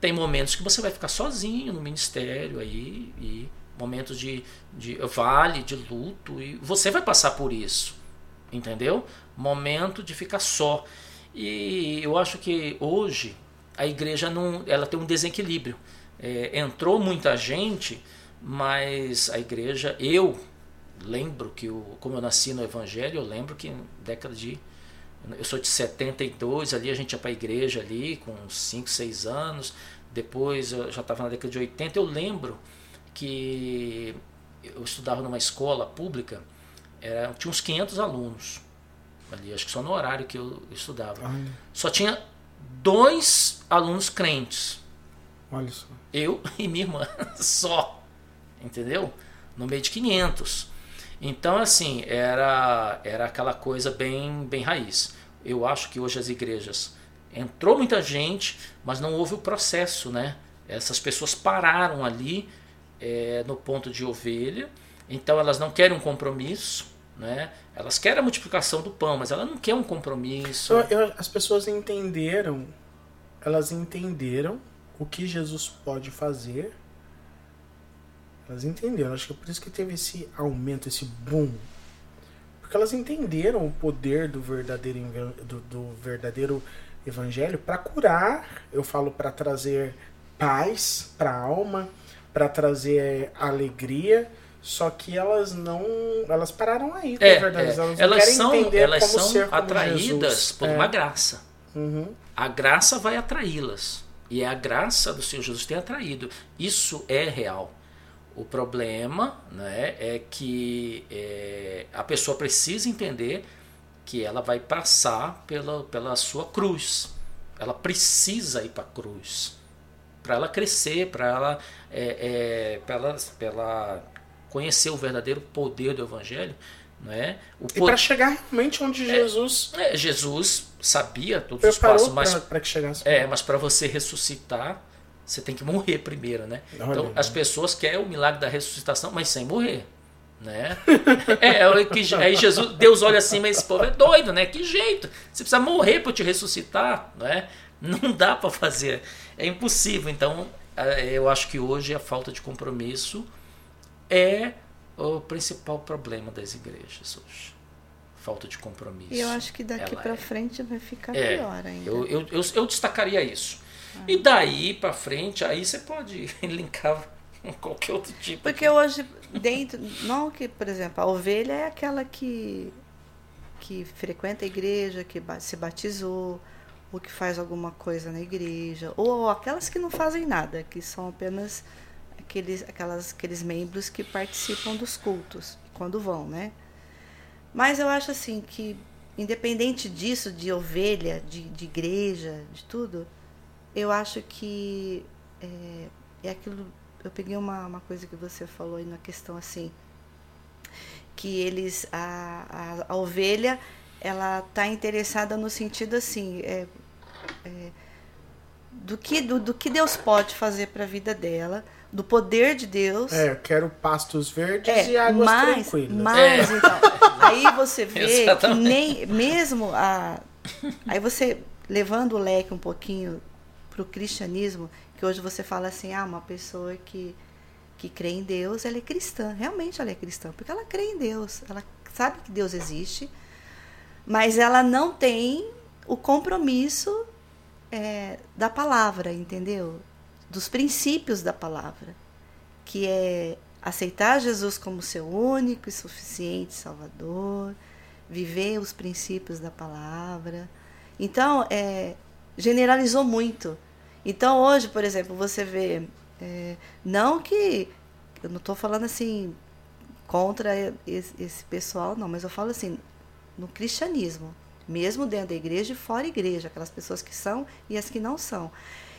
tem momentos que você vai ficar sozinho no ministério aí, e momentos de, de vale, de luto, e você vai passar por isso, entendeu? Momento de ficar só. E eu acho que hoje a igreja não, ela tem um desequilíbrio. É, entrou muita gente, mas a igreja, eu lembro que, eu, como eu nasci no Evangelho, eu lembro que década de eu sou de 72, ali a gente ia para a igreja ali com 5, 6 anos. Depois eu já estava na década de 80. Eu lembro que eu estudava numa escola pública, era, tinha uns 500 alunos ali, acho que só no horário que eu estudava. Ai. Só tinha dois alunos crentes. Olha só. Eu *laughs* e minha irmã, *laughs* só. Entendeu? No meio de 500. Então, assim, era, era aquela coisa bem, bem raiz. Eu acho que hoje as igrejas entrou muita gente, mas não houve o processo, né? Essas pessoas pararam ali é, no ponto de ovelha, então elas não querem um compromisso, né? Elas querem a multiplicação do pão, mas elas não querem um compromisso. Eu, eu, as pessoas entenderam, elas entenderam o que Jesus pode fazer elas entenderam. Acho que é por isso que teve esse aumento, esse boom. Porque elas entenderam o poder do verdadeiro, do, do verdadeiro evangelho para curar, eu falo para trazer paz para a alma, para trazer alegria. Só que elas não. Elas pararam aí, é, verdade. É. Elas, elas são, elas são atraídas por é. uma graça. Uhum. A graça vai atraí-las. E é a graça do Senhor Jesus tem atraído. Isso é real O problema né, é que é, a pessoa precisa entender que ela vai passar pela, pela sua cruz. Ela precisa ir para a cruz. Para ela crescer, para ela, é, é, ela, ela conhecer o verdadeiro poder do Evangelho. Né? O e para chegar realmente onde é, Jesus. É, Jesus sabia todos os passos, mas. Para que chegasse. É, mas para você ressuscitar, você tem que morrer primeiro, né? Olha, então as pessoas querem o milagre da ressuscitação, mas sem morrer. Né? *laughs* é, é que, aí Jesus, Deus olha assim, mas esse povo é doido, né? Que jeito? Você precisa morrer para te ressuscitar, né? Não dá para fazer, é impossível. Então, eu acho que hoje a falta de compromisso é o principal problema das igrejas hoje. Falta de compromisso. E eu acho que daqui para é. frente vai ficar é, pior ainda. Eu, eu, eu, eu destacaria isso. E daí para frente, aí você pode *laughs* linkar qualquer outro tipo. Porque de... hoje, dentro. Não que, por exemplo, a ovelha é aquela que, que frequenta a igreja, que se batizou, ou que faz alguma coisa na igreja, ou aquelas que não fazem nada, que são apenas aqueles, aquelas, aqueles membros que participam dos cultos, quando vão, né? Mas eu acho assim que, independente disso, de ovelha, de, de igreja, de tudo, eu acho que é, é aquilo eu peguei uma, uma coisa que você falou aí na questão assim, que eles, a, a, a ovelha, ela está interessada no sentido assim, é, é, do, que, do, do que Deus pode fazer para a vida dela, do poder de Deus. É, eu quero pastos verdes é, e águas mas, tranquilas. Mas, é. então, aí você *laughs* vê que nem, mesmo a... Aí você, levando o leque um pouquinho para o cristianismo, que hoje você fala assim, ah, uma pessoa que, que crê em Deus, ela é cristã. Realmente ela é cristã, porque ela crê em Deus. Ela sabe que Deus existe, mas ela não tem o compromisso é, da palavra, entendeu? Dos princípios da palavra, que é aceitar Jesus como seu único e suficiente Salvador, viver os princípios da palavra. Então, é, generalizou muito. Então hoje, por exemplo, você vê, é, não que eu não estou falando assim contra esse, esse, pessoal, não, mas eu falo assim no cristianismo, mesmo dentro da igreja e fora da igreja, aquelas pessoas que são e as que não são.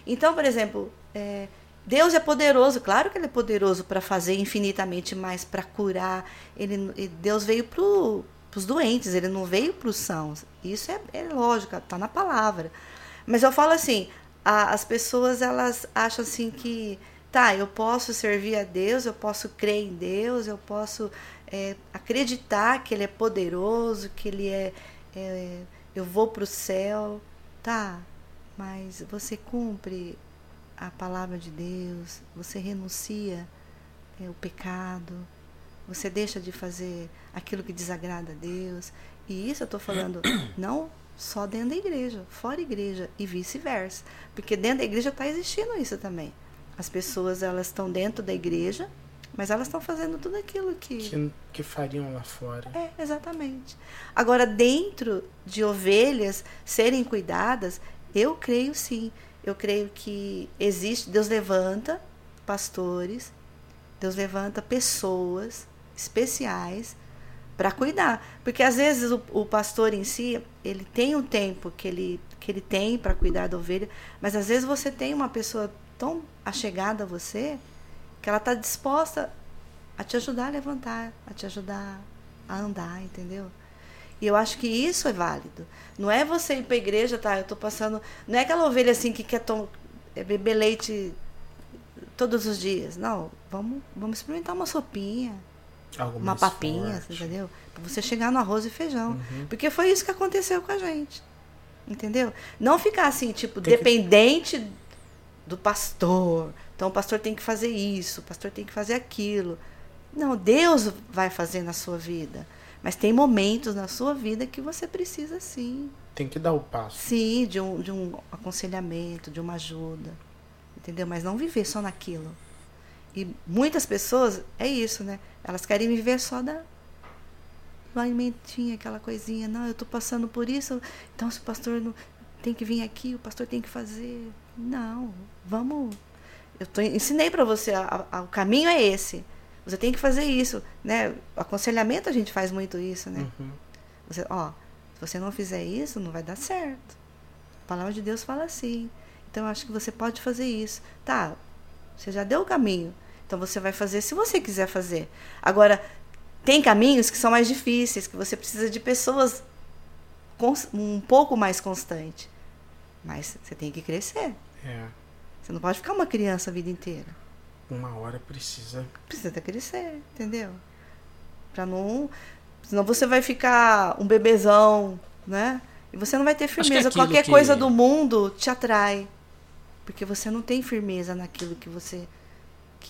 Então, por exemplo, é, Deus é poderoso, claro que Ele é poderoso para fazer infinitamente mais, para curar. Ele, Deus veio para os doentes, Ele não veio para os sãos. Isso é, é lógico, está na palavra. Mas eu falo assim, a, as pessoas elas acham assim que tá, eu posso servir a Deus, eu posso crer em Deus, eu posso é, acreditar que Ele é poderoso, que Ele é, é eu vou para o céu, tá? Mas você cumpre a palavra de Deus, você renuncia é, o pecado, você deixa de fazer aquilo que desagrada a Deus. E isso eu estou falando *clears throat* não só dentro da igreja, fora da igreja e vice-versa. Porque dentro da igreja está existindo isso também. As pessoas elas estão dentro da igreja, mas elas estão fazendo tudo aquilo que... que... que fariam lá fora. É, exatamente. Agora, dentro de ovelhas serem cuidadas, eu creio sim. Eu creio que existe, Deus levanta pastores, Deus levanta pessoas especiais para cuidar. Porque às vezes o, o, pastor em si, ele tem um tempo que ele, que ele tem para cuidar da ovelha, mas às vezes você tem uma pessoa tão achegada a você que ela está disposta a te ajudar a levantar, a te ajudar a andar, entendeu? E eu acho que isso é válido. Não é você ir para a igreja, tá? Eu estou passando. Não é aquela ovelha assim que quer tom, é beber leite todos os dias. Não, vamos, vamos experimentar uma sopinha Algo uma papinha, forte. entendeu? Para você chegar no arroz e feijão. Uhum. Porque foi isso que aconteceu com a gente. Entendeu? Não ficar assim, tipo, tem dependente que... do pastor. Então o pastor tem que fazer isso, o pastor tem que fazer aquilo. Não, Deus vai fazer na sua vida. Mas tem momentos na sua vida que você precisa sim. Tem que dar o passo. Sim, de um, de um aconselhamento, de uma ajuda. Entendeu? Mas não viver só naquilo. E muitas pessoas, é isso, né? Elas querem viver só da do alimentinho, aquela coisinha. Não, eu estou passando por isso, então se o pastor não, tem que vir aqui, o pastor tem que fazer. Não, vamos. eu tô, ensinei para você, a, a, o caminho é esse. Você tem que fazer isso, né? Aconselhamento a gente faz muito isso, né? Uhum. Você, ó, se você não fizer isso, não vai dar certo. A palavra de Deus fala assim. Então eu acho que você pode fazer isso. Tá, você já deu o caminho. Então você vai fazer se você quiser fazer. Agora, tem caminhos que são mais difíceis, que você precisa de pessoas um pouco mais constante. Mas você tem que crescer. É. Você não pode ficar uma criança a vida inteira. Uma hora precisa. Precisa crescer, entendeu? Pra não. Senão você vai ficar um bebezão, né? E você não vai ter firmeza. Qualquer que... coisa do mundo te atrai. Porque você não tem firmeza naquilo que você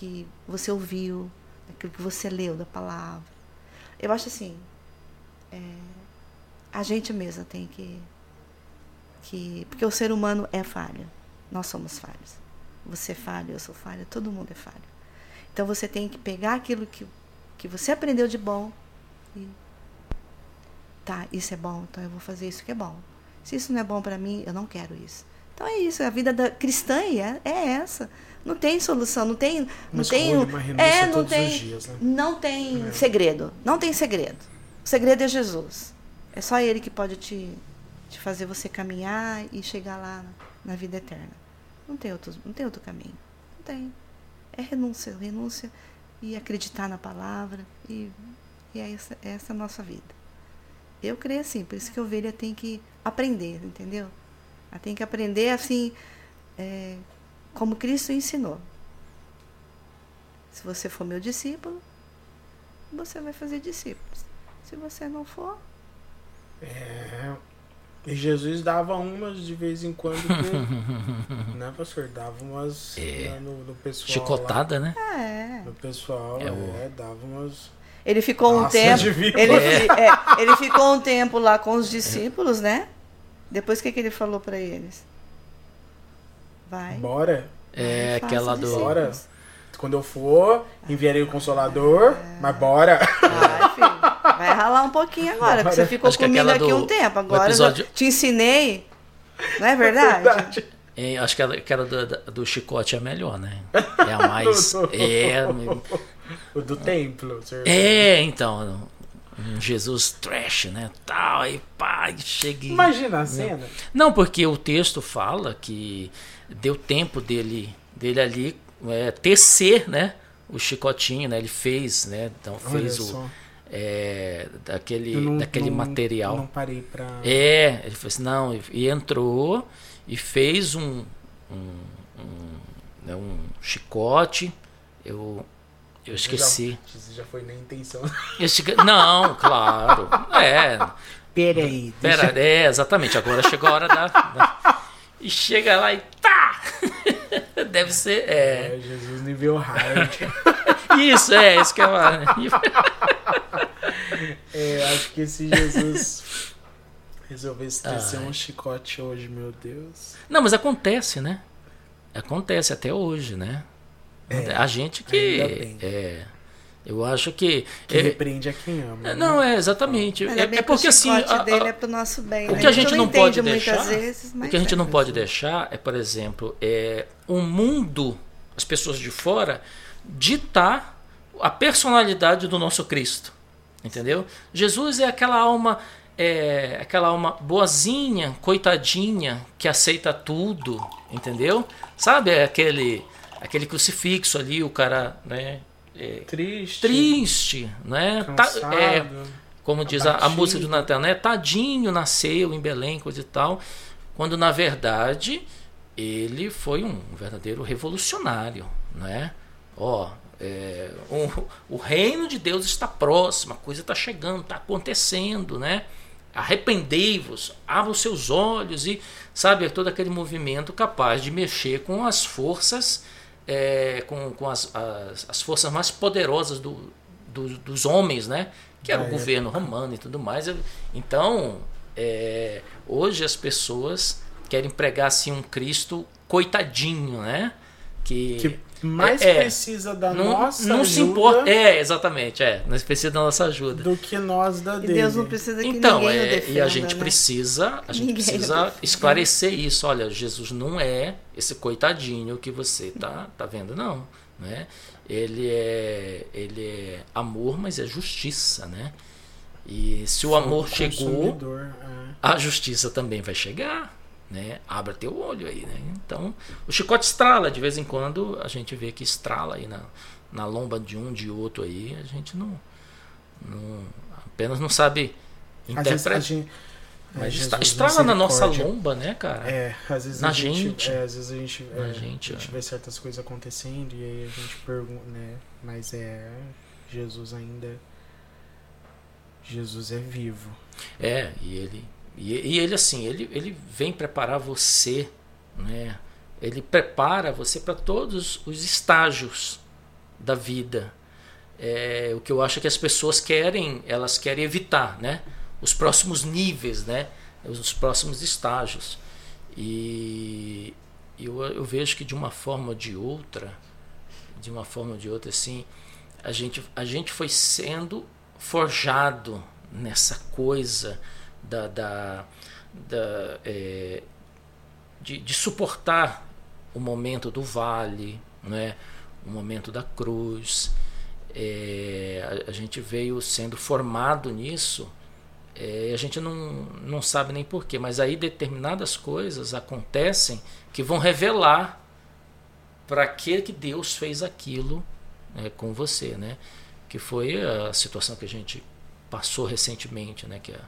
que você ouviu, naquilo que você leu da palavra. Eu acho assim, é, a gente mesma tem que, que. Porque o ser humano é falha. Nós somos falhos. Você é falha, eu sou falha, todo mundo é falho. Então você tem que pegar aquilo que, que você aprendeu de bom e. Tá, isso é bom, então eu vou fazer isso que é bom. Se isso não é bom para mim, eu não quero isso. Então é isso, a vida da cristã é, é essa. Não tem solução, não tem, não tem, é, não tem, dias, né? não tem é. segredo, não tem segredo. O segredo é Jesus. É só Ele que pode te, te fazer você caminhar e chegar lá na, vida eterna. Não tem outro, não tem outro caminho. Não tem. É renúncia, renúncia e acreditar na palavra e, e é essa, é essa a nossa vida. Eu creio assim, por isso que a ovelha tem que aprender, entendeu? Ela tem que aprender assim, é, como Cristo ensinou. Se você for meu discípulo, você vai fazer discípulos. Se você não for. É. E Jesus dava umas de vez em quando, com, *laughs* né, pastor? Dava umas é. né, no, no, pessoal. Chicotada, lá. né? É. No pessoal, é, é dava umas. Ele ficou um tempo. Ele, é. é. ele ficou um tempo lá com os discípulos, né? Depois o que, que ele falou para eles? Vai. Bora. É aquela do. Bora. Quando eu for, enviarei o consolador, é. mas bora. Vai, filho. Vai ralar um pouquinho agora, bora. porque você ficou Acho comigo aqui do, um tempo. Agora episódio... eu te ensinei. Não é verdade? *laughs* É verdade. É, acho que aquela do, do, chicote é a melhor, né? É a *laughs* mais. é. *laughs* O do templo. É, então um Jesus trash, né? Tal, e pá, chega. Imagina a cena. Não, porque o texto fala que deu tempo dele, dele ali é, tecer, né? O chicotinho, né? Ele fez, né? Então fez o. É, daquele, não, daquele não, material. Não parei pra. É, ele fez, não, e entrou e fez um, um, um, né, um chicote. Eu eu esqueci. Já, já foi na intenção. Esque... Não, claro. É. Peraí. Pera, deixa... É, exatamente. Agora chegou a hora da. da... E chega lá e tá! *laughs* Deve ser. É, é Jesus nível hard. *laughs* Isso, é, isso que é uma... É, acho que esse Jesus resolvesse descer um chicote hoje, meu Deus. Não, mas acontece, né? Acontece até hoje, né? É, a gente que. É, eu acho que. Que é, repreende a quem ama. É, não, é exatamente. É, é, porque assim. A, dele é pro nosso bem. O né? que a gente, não, pode deixar. Vezes, o que a gente não pode deixar é, por exemplo, é um mundo, as pessoas de fora, ditar a personalidade do nosso Cristo. Entendeu? Jesus é aquela alma. É aquela alma boazinha, coitadinha, que aceita tudo, entendeu? Sabe? É aquele aquele crucifixo ali, o cara, né? É, triste. Triste, né? Tá, é, como diz a, a, música do Natal, né? Tadinho nasceu em Belém, coisa e tal. Quando na verdade ele foi um verdadeiro revolucionário, né? Ó, é, um, o reino de Deus está próximo, a coisa está chegando, está acontecendo, né? Arrependei-vos, abra os seus olhos e, sabe, todo aquele movimento capaz de mexer com as forças é, com, com as, as, as, forças mais poderosas do, do, dos homens, né? Que era o governo romano e tudo mais. Então, é, hoje as pessoas querem pregar assim um Cristo coitadinho, né? que, que mais é, precisa da não, nossa não ajuda. se importa. É, exatamente, é. Nós precisa da nossa ajuda. Do que nós da dele. E Deus não precisa que então, ninguém é, o defenda, e a gente né? precisa, a gente Ninguém precisa esclarecer isso. Olha, Jesus não é esse coitadinho que você tá, tá vendo, não, né? Ele é, ele é amor, mas é justiça, né? E se o amor chegou, é. a justiça também vai chegar, né? Abra teu olho aí, né? Então, o chicote estrala de vez em quando, a gente vê que estrala aí na, na lomba de um de outro aí, a gente não, não apenas não sabe interpretar. Mas é, estra- Jesus, estrala na nossa lomba, né, cara? É, às vezes Na a gente, gente. é, às vezes a gente, Na é, gente, a gente é. vê certas coisas acontecendo e aí a gente pergunta, né? Mas é Jesus ainda Jesus é vivo. É, e ele e, e ele assim, ele, ele vem preparar você, né? Ele prepara você para todos os estágios da vida. É, o que eu acho que as pessoas querem, elas querem evitar, né? Os próximos níveis, né? Os próximos estágios. E eu, eu vejo que de uma forma ou de outra, de uma forma ou de outra, assim, a gente, a gente foi sendo forjado nessa coisa da, da, da, é, de, de suportar o momento do vale, né? o momento da cruz. É, a, a gente veio sendo formado nisso é, a gente não, não sabe nem porquê, mas aí determinadas coisas acontecem que vão revelar para aquele que Deus fez aquilo né, com você, né? Que foi a situação que a gente passou recentemente, né? Que a,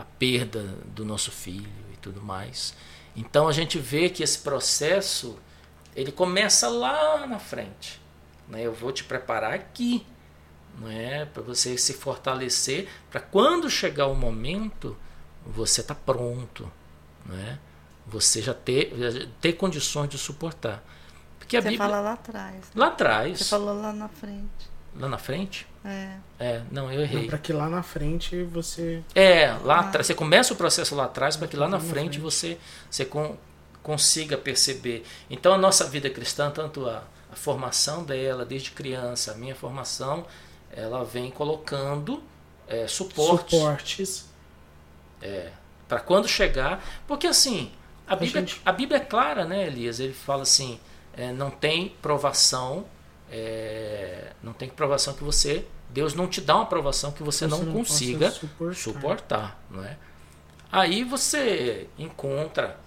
a perda do nosso filho e tudo mais. Então a gente vê que esse processo ele começa lá na frente, né? Eu vou te preparar aqui, não é para você se fortalecer para quando chegar o momento você tá pronto, não é? Você já ter já ter condições de suportar. Porque a Você Bíblia fala lá atrás. lá atrás, Você falou lá na frente. Lá na frente, É. é, não, eu errei. Para que lá na frente você É, lá Ah. atrás. Você começa o processo lá atrás para que lá na frente frente. você, você con- consiga perceber. Então a nossa vida cristã, tanto a, a formação dela desde criança, a minha formação, ela vem colocando é, suporte suportes para quando chegar. Porque assim, a Bíblia, gente- a Bíblia é clara, né, Elias? Ele fala assim: é, não tem provação, é, não tem provação que você. Deus não te dá uma provação que você, Você não não consiga suportar. suportar, não é? Aí você encontra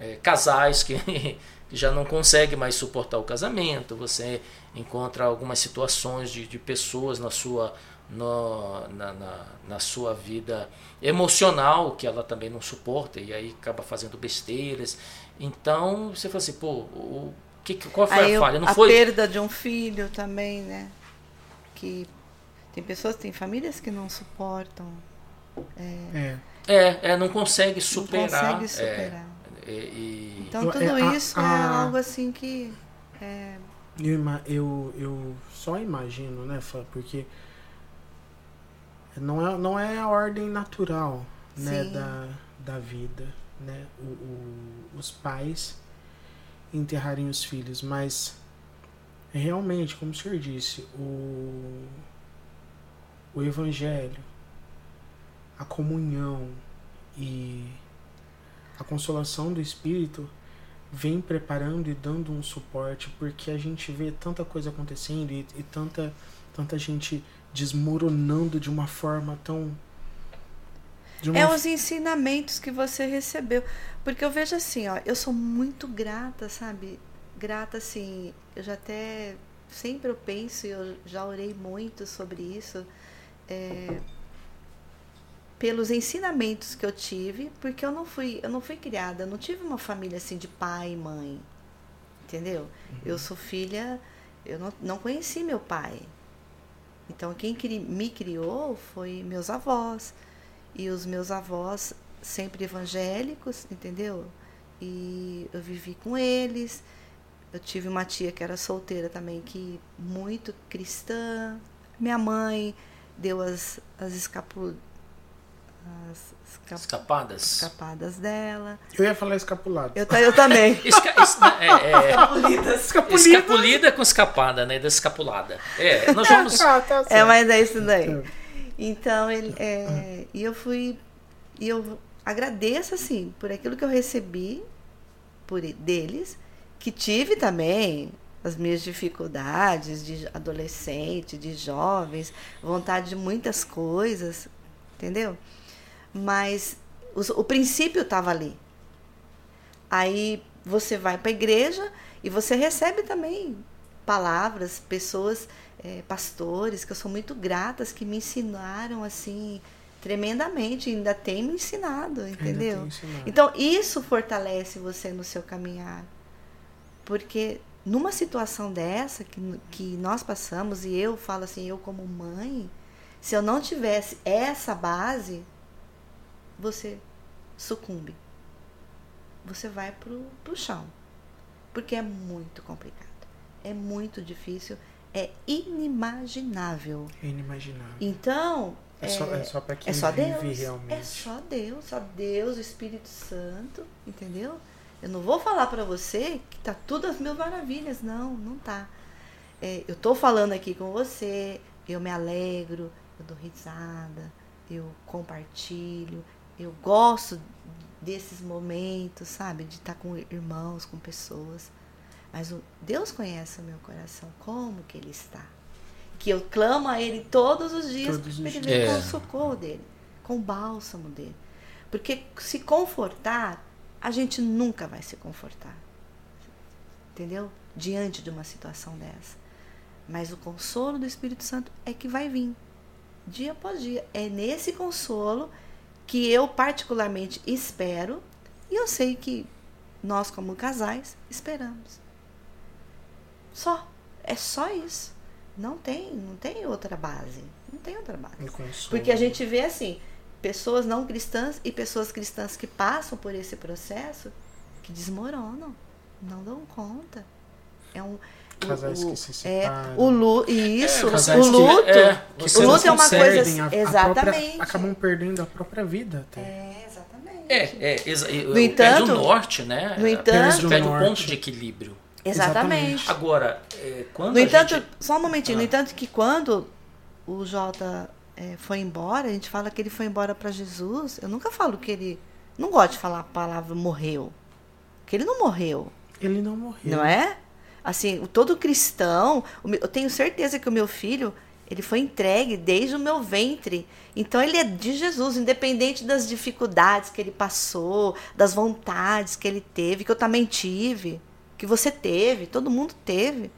é, casais que, que *laughs* já não conseguem mais suportar o casamento, você encontra algumas situações de, de pessoas na sua, no- na, na, na sua vida emocional que ela também não suporta e aí acaba fazendo besteiras. Então você fala assim, pô, o, que, qual foi Aí a falha? Não a foi perda de um filho também, né? Que tem pessoas, tem famílias que não suportam, é É, é, não consegue superar. não consegue superar. É, e- e- Então tudo é, a- isso é a- algo assim que é, Eu, eu, eu só imagino, né, Fá, porque não é, não é a ordem natural né, Sim. da, da vida, né? O, o- os pais enterrarem os filhos, mas realmente, como o senhor disse, o, o evangelho, a comunhão e a consolação do Espírito vem preparando e dando um suporte, porque a gente vê tanta coisa acontecendo e, e tanta, tanta gente desmoronando de uma forma tão. De uma é os ensinamentos que você recebeu. Porque eu vejo assim, ó, eu sou muito grata, sabe? Grata assim, eu já até sempre eu penso, e eu já orei muito sobre isso, é, pelos ensinamentos que eu tive, porque eu não fui, eu não fui criada, eu não tive uma família assim de pai e mãe. Entendeu? Eu sou filha, eu não, não conheci meu pai. Então quem cri- me criou foi meus avós. E os meus avós sempre evangélicos, entendeu? E eu vivi com eles. Eu tive uma tia que era solteira também, que muito cristã. Minha mãe deu as, as escapu, as esca- Escapadas? escapadas dela. Eu ia falar escapulado. Eu, eu também. *laughs* Esca- es- é, é, Escapulida. escapulida com escapada, né? Da escapulada. É, nós vamos. Ah, tá É, mas é isso daí. Tá. Então, ele, é, e eu fui. E eu agradeço, assim, por aquilo que eu recebi por deles, que tive também as minhas dificuldades de adolescente, de jovens, vontade de muitas coisas, entendeu? Mas o, princípio estava ali. Aí você vai para a igreja e você recebe também palavras, pessoas, eh, pastores, que eu sou muito gratas, que me ensinaram assim tremendamente, ainda tem me ensinado, entendeu? ensinado. Então, isso fortalece você no seu caminhar. Porque numa situação dessa que, que nós passamos, e eu falo assim, eu como mãe, se eu não tivesse essa base, você sucumbe. Você vai pro, pro chão. Porque é muito complicado. É muito difícil. É inimaginável. É inimaginável. Então, É, só, é só pra quem é só vive Deus. realmente. É só Deus, só Deus, o Espírito Santo, entendeu? Eu não vou falar pra você que tá tudo às mil maravilhas, não, não tá. É, eu tô falando aqui com você, eu me alegro, eu dou risada, eu compartilho, eu gosto desses momentos, sabe, de estar com irmãos, com pessoas. Mas o Deus conhece o meu coração, como que ele está. Que eu clamo a ele todos os dias para ele vir com É. o socorro dele, com o bálsamo dele. Porque se confortar, a gente nunca vai se confortar. Entendeu? Diante de uma situação dessa. Mas o consolo do Espírito Santo é que vai vir, dia após dia. É nesse consolo que eu particularmente espero, e eu sei que nós, como casais, esperamos. Só. É só isso. Não tem, não tem outra base. Não tem outra base. Porque a gente vê assim, pessoas não cristãs e pessoas cristãs que passam por esse processo que desmoronam, não dão conta. É um Casais o, que se é separam. o luto, isso, É, o que- luto. é, Que você o luto é uma coisa a- a exatamente. própria- acabam perdendo a própria vida até. É, exatamente. É, é, exa- No perde entanto- o norte, né? no entanto- Perde, perde o Norte. ponto de equilíbrio. Exatamente. Agora, é, quando No a entanto, gente... só um momentinho, Ah. no entanto que quando o Jota é, foi embora, a gente fala que ele foi embora para Jesus, eu nunca falo que ele. Não gosto de falar a palavra morreu. Que ele não morreu. Ele não morreu. Não é? Assim, o todo cristão, eu tenho certeza que o meu filho, ele foi entregue desde o meu ventre. Então ele é de Jesus, independente das dificuldades que ele passou, das vontades que ele teve, que eu também tive, que você teve, todo mundo teve.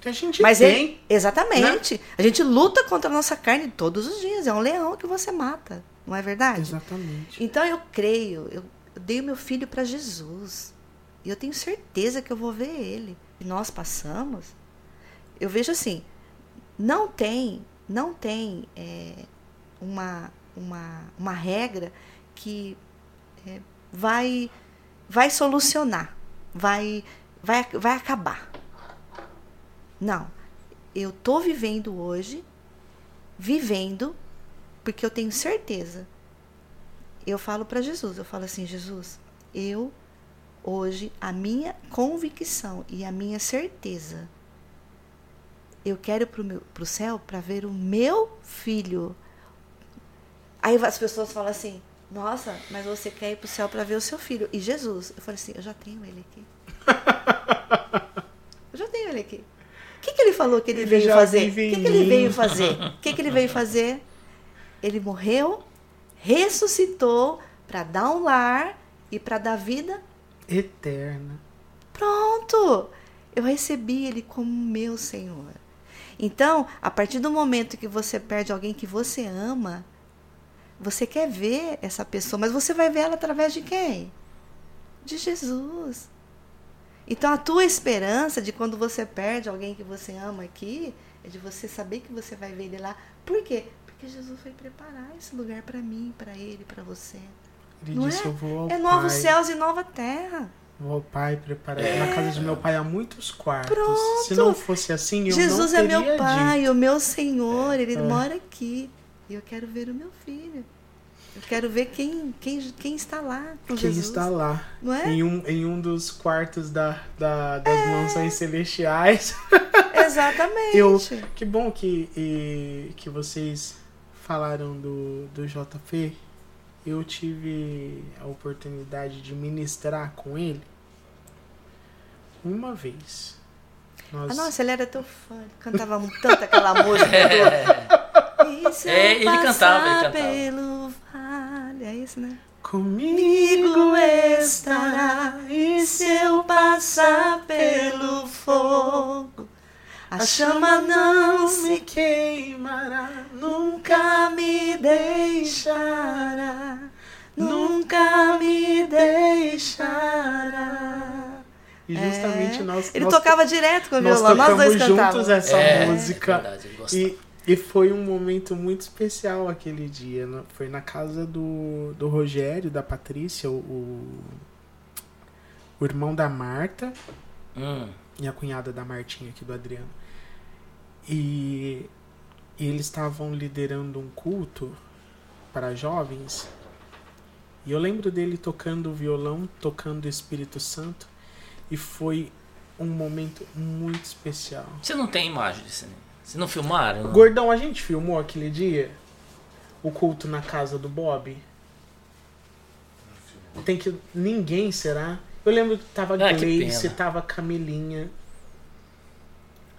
Que a gente Mas tem. ele, exatamente. A gente luta contra a nossa carne todos os dias. É um leão que você mata, não é verdade? Exatamente. Então eu creio, eu, eu dei o meu filho para Jesus. E eu tenho certeza que eu vou ver ele. E nós passamos. Eu vejo assim, não tem, não tem é, uma, uma, uma regra que é, vai, vai solucionar, vai, vai, vai acabar. Não. Eu tô vivendo hoje, vivendo, porque eu tenho certeza eu falo para Jesus, eu falo assim, Jesus, eu hoje a minha convicção e a minha certeza, eu quero para o pro céu para ver o meu filho. Aí as pessoas falam assim, nossa, mas você quer ir para o céu para ver o seu filho e Jesus? Eu falei assim, eu já tenho ele aqui. *laughs* eu já tenho ele aqui. O que, que ele falou que ele, Ele veio fazer? O que, que ele veio fazer? O que, que ele veio fazer? Ele morreu, ressuscitou para dar um lar e para dar vida. Eterna. Pronto! Eu recebi ele como meu Senhor. Então, a partir do momento que você perde alguém que você ama, você quer ver essa pessoa, mas você vai ver ela através de quem? De Jesus. Então, a tua esperança de quando você perde alguém que você ama aqui, é de você saber que você vai ver ele lá. Por quê? Porque Jesus foi preparar esse lugar para mim, para ele, para você. Ele Não disse, é? eu vou ao É novos céus e nova terra. Vou ao Pai preparar. Na casa de meu pai há muitos quartos. Pronto. Se não fosse assim, eu Jesus não é teria meu pai, dito. o meu Senhor, ele É. mora aqui. E eu quero ver o meu filho. Eu quero ver quem, quem, quem está lá com Quem Jesus. está lá Não é? em, um, em um dos quartos da, da- das mansões celestiais. *laughs* Exatamente. Eu, que bom que, e- que vocês falaram do, do JP. Eu tive a oportunidade de ministrar com ele uma vez. Nós, Ah, nossa, ele era teu fã. Ele cantava tanto aquela música. *laughs* É, eu ele cantava, ele cantava. Pelo vale, é isso, né? Comigo estará, e se eu passar pelo fogo, A chama não me se queimará, nunca me deixará, nunca me deixará. E justamente É. nós Ele nós, tocava direto com o nós violão, nós dois juntos cantávamos. essa É, música. verdade, ele gostava. E, e foi um momento muito especial aquele dia. né? Foi na casa do, do Rogério, da Patrícia, o, o, o irmão da Marta Hum, e a cunhada da Martinha aqui do Adriano. E, e eles estavam liderando um culto para jovens. E eu lembro dele tocando violão, tocando o Espírito Santo. E foi um momento muito especial. Você não tem imagem disso, né? Vocês não filmaram? não? Gordão, a gente filmou aquele dia o culto na casa do Bob? Tem que. Ninguém será? Eu lembro que tava Ah, Gleice, tava Camelinha.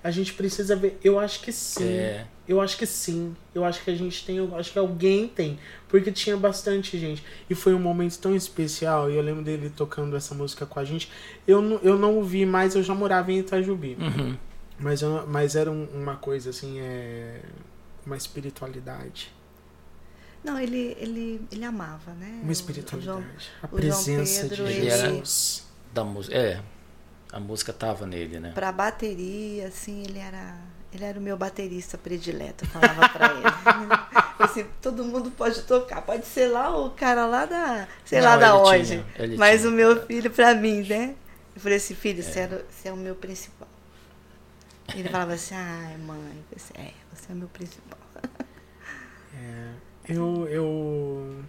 A gente precisa ver. Eu acho que sim. É. Eu acho que sim. Eu acho que a gente tem. Eu acho que alguém tem. Porque tinha bastante gente. E foi um momento tão especial. E eu lembro dele tocando essa música com a gente. Eu não, eu não o vi mais, eu já morava em Itajubi. Uhum. Mas, eu- mas era um- uma coisa assim, é. Uma espiritualidade. Não, ele, ele, ele amava, né? Uma O- espiritualidade. a João presença Pedro, de ele era- Jesus. Da música. É. A música tava nele, né? Pra bateria, assim, ele era. Ele era o meu baterista predileto, eu falava pra ele. *laughs* assim, todo mundo pode tocar, pode ser lá o cara lá da. sei lá Não, da ele onde. tinha, ele mas tinha. o meu filho, pra mim, né? Eu falei assim, filho, você, era, você é o meu principal. *laughs* Ele falava assim, ai, mãe, assim, é, você é meu principal. *laughs* É, eu, eu,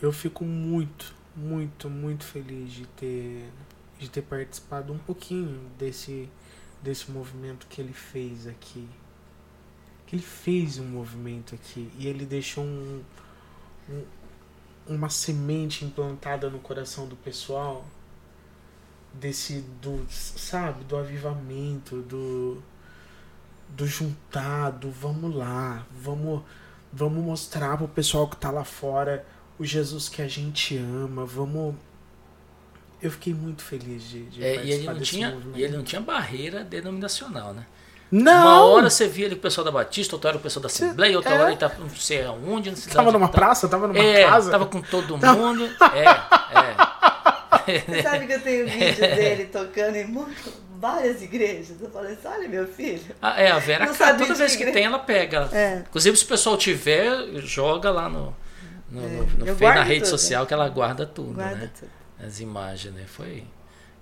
eu fico muito, muito, muito feliz de ter, de ter participado um pouquinho desse, desse movimento que ele fez aqui. Que ele fez um movimento aqui e ele deixou um, um- uma semente implantada no coração do pessoal desse do sabe do avivamento do do juntar do vamos lá vamos Vamos mostrar pro pessoal que tá lá fora o Jesus que a gente ama. Vamos. Eu fiquei muito feliz de, de É, e, ele não tinha, movimento. e ele não tinha barreira denominacional, né? Não! Uma hora você via ali o pessoal da Batista, outra hora o pessoal da Assembleia, outra É. hora ele tá não sei aonde, não sei Tava numa tá. praça, tava numa É, casa. tava com todo Tava- mundo. É, é. *laughs* Você sabe que eu tenho vídeo dele tocando em muito, várias igrejas? Eu falei assim, olha meu filho. Ah, é, a Vera, Não cara, toda vez que igreja. tem, ela pega. É. Inclusive, se o pessoal tiver, joga lá no, no, É, no, no na rede tudo. social que ela guarda tudo, Guarda né? tudo. As imagens, né? Foi,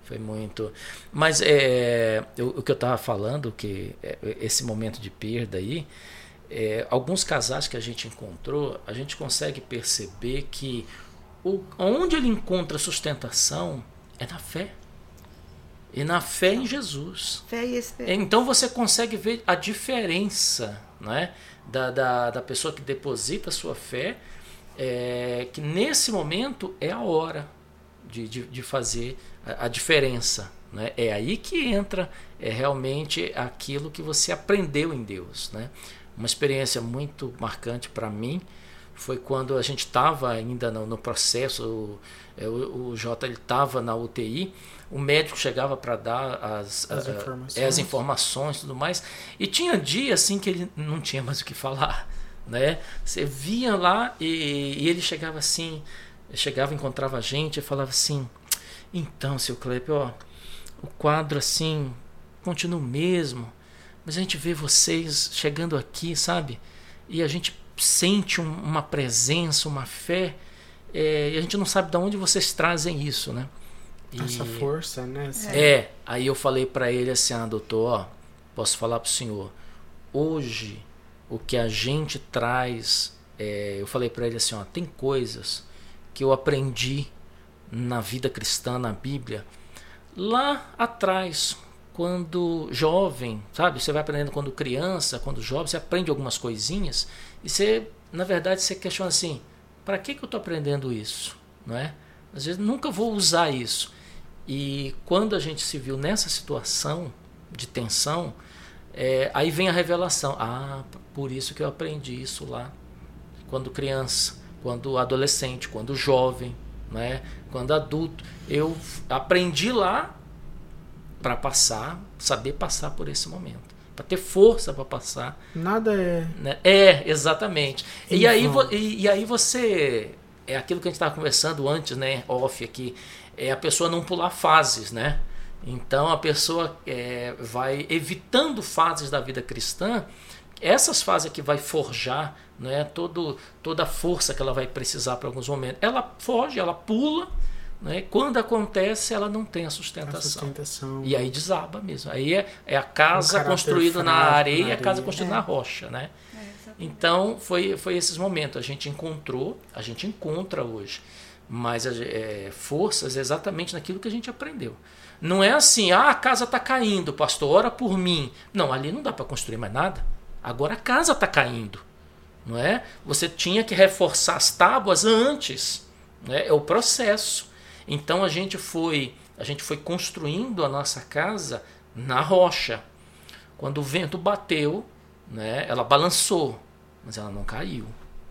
foi muito. Mas é, eu- o que eu estava falando, que é, esse momento de perda aí, é, alguns casais que a gente encontrou, a gente consegue perceber que o, onde ele encontra sustentação é na fé. E na fé em Jesus. Fé e esperança. Então você consegue ver a diferença né, da, da, da pessoa que deposita sua fé, é, que nesse momento é a hora de, de, de fazer a, a diferença. Né? É aí que entra é, realmente aquilo que você aprendeu em Deus. Né? Uma experiência muito marcante para mim foi quando a gente estava ainda no, no processo, o, é, o, o Jota estava na UTI, o médico chegava para dar as, As a- informações. é, as informações e tudo mais, e tinha dia assim que ele não tinha mais o que falar. *laughs* Né? Você via lá e, e ele chegava assim, chegava, encontrava a gente e falava assim, então, seu Kleber, ó, o quadro assim continua o mesmo, mas a gente vê vocês chegando aqui, sabe? E a gente sente um- uma presença, uma fé, é, e a gente não sabe de onde vocês trazem isso, né? E- Essa força, né? Essa- é, aí eu falei para ele assim, ah, doutor, ó, posso falar pro senhor, hoje o que a gente traz é, eu falei para ele assim: ó, tem coisas que eu aprendi na vida cristã, na Bíblia, lá atrás, quando jovem, sabe? Você vai aprendendo quando criança, quando jovem, você aprende algumas coisinhas e você, na verdade, você questiona assim: para que, que eu estou aprendendo isso? Não é? Às vezes nunca vou usar isso. E quando a gente se viu nessa situação de tensão, é, aí vem a revelação. Ah, por isso que eu aprendi isso lá, quando criança, quando adolescente, quando jovem, né? quando adulto. Eu aprendi lá para passar, saber passar por esse momento. Para ter força para passar. Nada é. Né? É, exatamente. E aí, e, e aí você. É aquilo que a gente estava conversando antes, né? Off aqui. É a pessoa não pular fases, né? Então a pessoa é, vai evitando fases da vida cristã, essas fases que vai forjar né, todo, toda a força que ela vai precisar para alguns momentos. Ela foge, ela pula, né, quando acontece ela não tem a sustentação. a sustentação. E aí desaba mesmo. Aí é, é a casa um construída na areia e a casa construída é. na rocha. Né? É, então foi, foi esses momentos. A gente encontrou, a gente encontra hoje, mas é, forças exatamente naquilo que a gente aprendeu. Não é assim, ah, a casa está caindo, pastor, ora por mim. Não, ali não dá para construir mais nada. Agora a casa está caindo. Não é? Você tinha que reforçar as tábuas antes. Né? É o processo. Então a gente foi, a gente foi construindo a nossa casa na rocha. Quando o vento bateu, né, ela balançou, mas ela não caiu.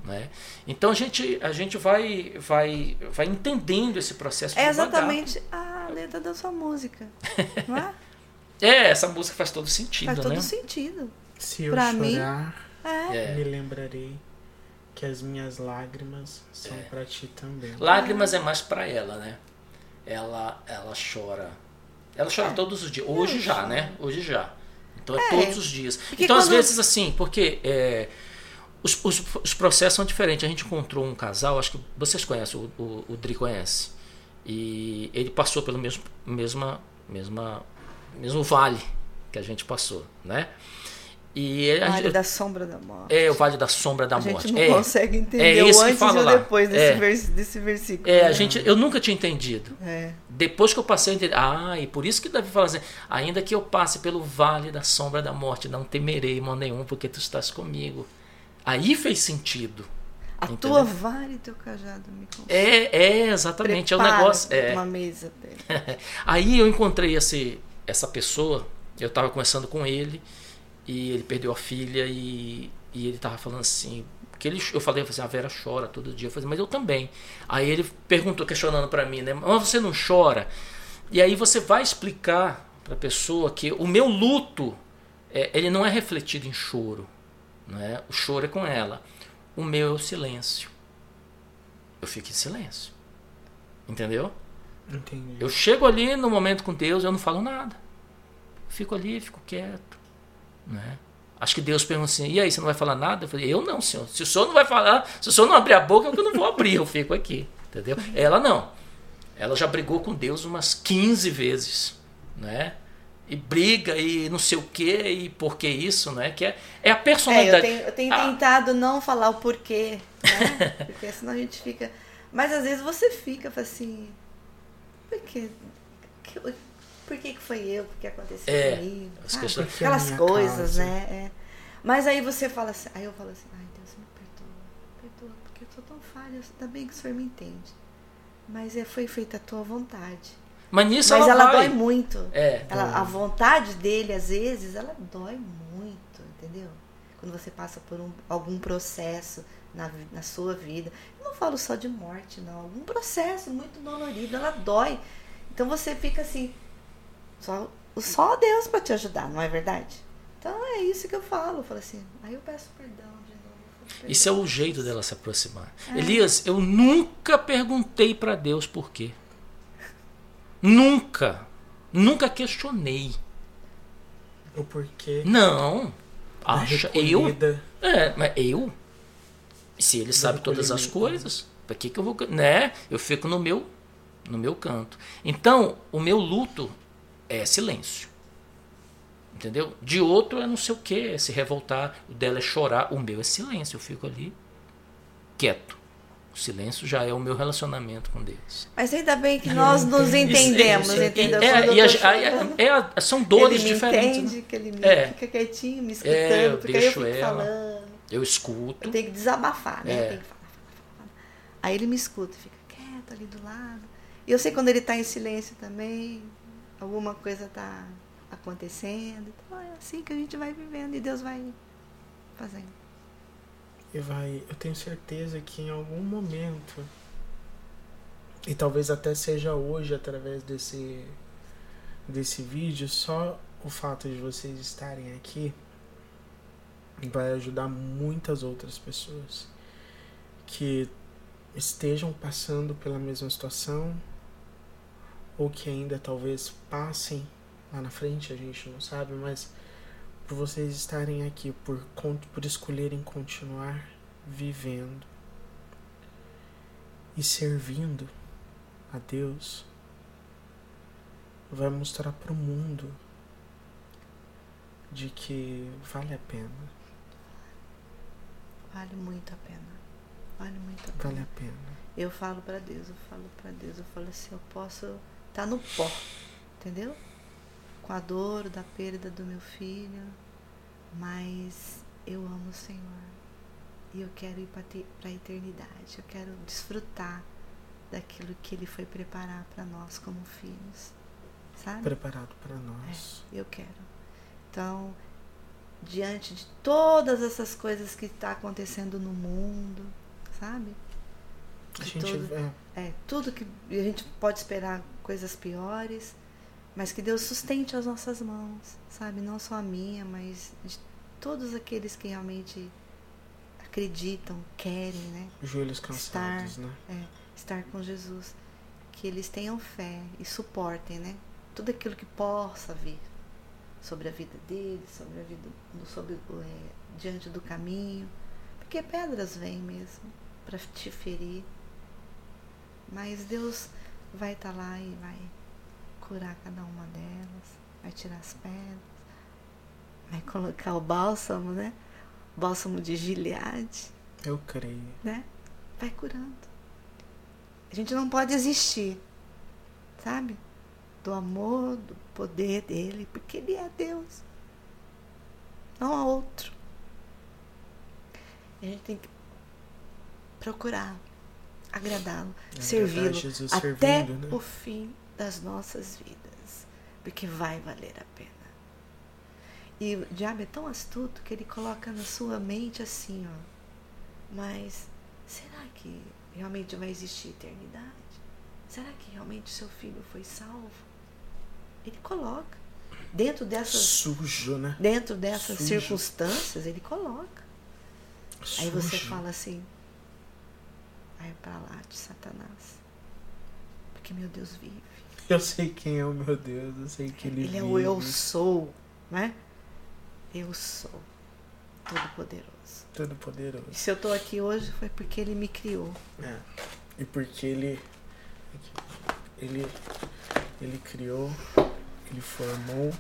Né? Então a gente, a gente vai, vai, vai entendendo esse processo. É exatamente a letra da sua música, *laughs* não é? é, essa música faz todo sentido, faz né? todo sentido. Se eu pra chorar, mim, é. me lembrarei que as minhas lágrimas são é. para ti também. Lágrimas é mais para ela, né? Ela, ela chora. Ela chora é. todos os dias. Hoje já, né? Hoje já. Então é, é todos os dias. Porque então, às vezes, assim, porque é, os, os, os, processos são diferentes. A gente encontrou um casal, acho que vocês conhecem, o, o, o Dri conhece. E ele passou pelo mesmo, mesma, mesma, mesmo vale que a gente passou, né? E o Vale gente, da Sombra da Morte. É, o Vale da Sombra da a Morte. A gente não é, consegue entender é o antes e o depois desse, é. vers, desse versículo. É, a gente, eu nunca tinha entendido. É. Depois que eu passei a entender. Ah, e por isso que Davi fala assim: ainda que eu passe pelo Vale da Sombra da Morte, não temerei mal nenhum, porque tu estás comigo. Aí fez sentido. A entendeu? tua vara e teu cajado me É, é, exatamente. Prepara é o negócio. É. Uma mesa dele. *laughs* Aí eu encontrei esse, essa pessoa, eu estava conversando com ele e ele perdeu a filha e, e ele tava falando assim que ele, eu falei assim, a Vera chora todo dia, eu falei, mas eu também. Aí ele perguntou, questionando para mim, né, mas você não chora? E aí você vai explicar para a pessoa que o meu luto, é, ele não é refletido em choro, né? O choro é com ela. O meu é o silêncio. Eu fico em silêncio, entendeu? Entendi. Eu chego ali no momento com Deus, eu não falo nada. Fico ali, fico quieto né? Acho que Deus perguntou assim: e aí, você não vai falar nada? Eu falei: eu não, senhor. Se o senhor não vai falar, se o senhor não abrir a boca, eu não vou abrir, eu fico aqui. Entendeu? Ela não. Ela já brigou com Deus umas 15 vezes, né? E briga e não sei o que e por que isso, né? Que é, é a personalidade. É, eu tenho, eu tenho ah. tentado não falar o porquê, né? *laughs* Porque senão a gente fica. Mas às vezes você fica assim. Por quê? Por que, que foi eu, por que aconteceu é, comigo. Ah, aquelas coisas, causa. né? É. Mas aí você fala assim, aí eu falo assim, ai Deus me perdoa, perdoa, porque eu sou tão falha, ainda bem que o Senhor me entende. Mas é, foi feita a tua vontade. Mas nisso Mas ela, ela dói muito. É. Ela, a vontade dele, às vezes, ela dói muito, entendeu? Quando você passa por um, algum processo na, na sua vida. Eu não falo só de morte, não. Algum processo muito dolorido, ela dói. Então você fica assim, só, só Deus para te ajudar, não é verdade? Então é isso que eu falo. Eu falo assim, aí eu peço perdão de novo. Perdão. Isso é o jeito dela se aproximar. É. Elias, eu nunca perguntei para Deus por quê. Nunca. Nunca questionei. O porquê? Não. Acha eu? É, mas eu? Se ele sabe todas as coisas, para que que eu vou, né? Eu fico no meu no meu canto. Então, o meu luto é silêncio. Entendeu? De outro é não sei o que, é se revoltar, o dela é chorar, o meu é silêncio, eu fico ali. quieto. O silêncio já é o meu relacionamento com Deus. Mas ainda bem que nós nos entendemos, Isso, é- entendeu? é- e a- a- é a- são dores ele me diferentes. entende, né? que ele me É. fica quietinho, me escutando, É, eu porque aí eu deixo fico ela. falando. Eu escuto. Eu tenho que desabafar, né? É. Eu que falar, falar, falar. Aí ele me escuta, fica quieto ali do lado. E eu sei quando ele está em silêncio também, alguma coisa está acontecendo. Então é assim que a gente vai vivendo e Deus vai fazendo. E vai, eu tenho certeza que em algum momento, e talvez até seja hoje através desse desse vídeo, só o fato de vocês estarem aqui vai ajudar muitas outras pessoas que estejam passando pela mesma situação ou que ainda talvez passem lá na frente, a gente não sabe, mas por vocês estarem aqui, por, por escolherem continuar vivendo e servindo a Deus, vai mostrar para o mundo de que vale a pena, Vale muito a pena. Vale muito a pena. vale a pena. Eu falo pra Deus, eu falo pra Deus, eu falo assim, eu posso estar no pó, entendeu? Com a dor da perda do meu filho, mas eu amo o Senhor. E eu quero ir para a eternidade. Eu quero desfrutar daquilo que Ele foi preparar para nós como filhos. Sabe? Preparado para nós. Eu quero. Então, diante de todas essas coisas que está acontecendo no mundo, sabe? Gente todo- é, é, tudo que a gente pode esperar coisas piores, mas que Deus sustente as nossas mãos, sabe? Não só a minha, mas de todos aqueles que realmente acreditam, querem, né? joelhos cansados, né? É, estar com Jesus. Que eles tenham fé e suportem, né? Tudo aquilo que possa vir sobre a vida deles, sobre a vida, sobre é, diante do caminho, porque pedras vêm mesmo para te ferir, mas Deus vai estar lá e vai curar cada uma delas, vai tirar as pedras, vai colocar o bálsamo, né? Bálsamo de Gileade Eu creio. né? Vai curando. A gente não pode existir, sabe? Do amor, do poder dele, porque ele é Deus. Não há outro. A gente tem que procurar agradá-lo, Agradar servi-lo até servindo, né? o fim das nossas vidas, porque vai valer a pena. E o diabo é tão astuto que ele coloca na sua mente assim, ó. Mas será que realmente vai existir eternidade? Será que realmente seu filho foi salvo? Ele coloca. Dentro dessas, Sujo, né? dentro dessas Sujo. circunstâncias, ele coloca. Aí você Sujo. fala assim, vai pra lá de Satanás. Porque meu Deus vive. Eu sei quem é o meu Deus, eu sei que ele, Ele é vive. o eu sou, né? Eu sou todo poderoso. Todo poderoso. E se eu tô aqui hoje foi porque ele me criou. É. E porque ele. Ele. Ele criou, ele formou.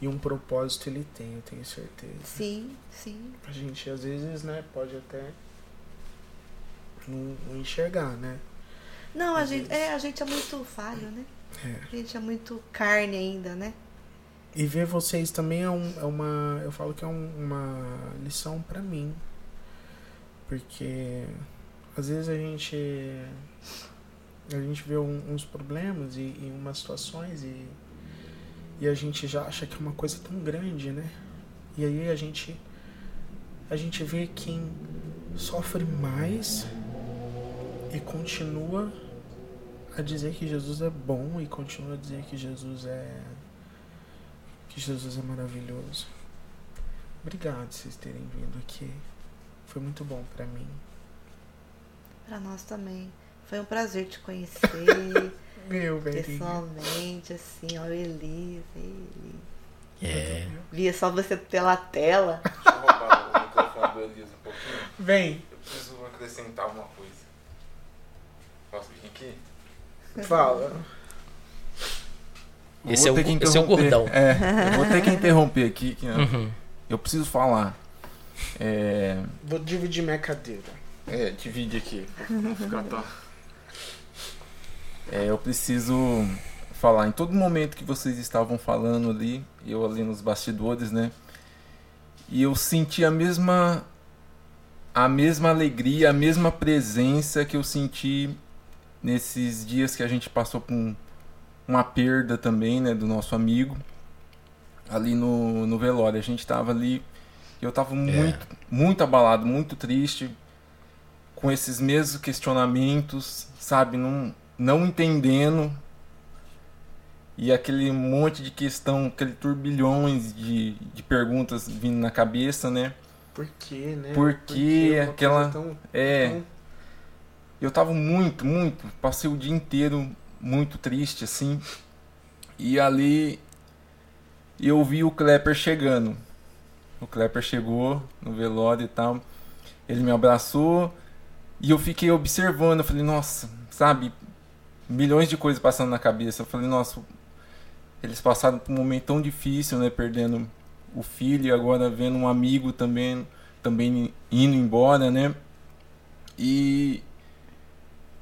E um propósito ele tem, eu tenho certeza. Sim, sim. A gente às vezes, né, pode até não, não enxergar, né? Não, a Às gente, vezes. é, a gente é muito falho, né? É. A gente é muito carne ainda, né? E ver vocês também é, um, é uma. Eu falo que é um- uma lição pra mim. Porque às vezes a gente. A gente vê um- uns problemas e, e umas situações e, e a gente já acha que é uma coisa tão grande, né? E aí a gente. A gente vê quem sofre mais e continua a dizer que Jesus é bom e continua a dizer que Jesus é que Jesus é maravilhoso. Obrigado vocês terem vindo aqui. Foi muito bom pra mim. Pra nós também. Foi um prazer te conhecer *laughs* Meu, velho. pessoalmente, assim, ó, Elisa, ele. É. Via só você pela tela. Deixa eu roubar o microfone do Elias um pouquinho. Vem, Eu preciso acrescentar uma coisa. Posso vir aqui? fala. Esse é o esse é o gordão. É, eu vou ter que interromper aqui. que eu- Uhum. Eu preciso falar. É, Vou dividir minha cadeira. É, divide aqui. Vou ficar tão... É, eu preciso falar em todo momento que vocês estavam falando ali, eu ali nos bastidores, né? E eu senti a mesma a mesma alegria, a mesma presença que eu senti nesses dias que a gente passou por um, uma perda também, né, do nosso amigo ali no, no velório. A gente estava ali, eu estava muito, muito abalado, muito triste, com esses mesmos questionamentos, sabe, não, não entendendo e aquele monte de questão, aquele turbilhões de, de perguntas vindo na cabeça, né? Por quê, né? Por uma aquela- tão- É, tão- eu tava muito, muito, passei o dia inteiro muito triste assim. E ali eu vi o Klepper chegando. O Klepper chegou no velório e tal. Ele me abraçou e eu fiquei observando, eu falei, nossa, sabe, milhões de coisas passando na cabeça. Eu falei, nossa, eles passaram por um momento tão difícil, né, perdendo o filho e agora vendo um amigo também também indo embora, né? E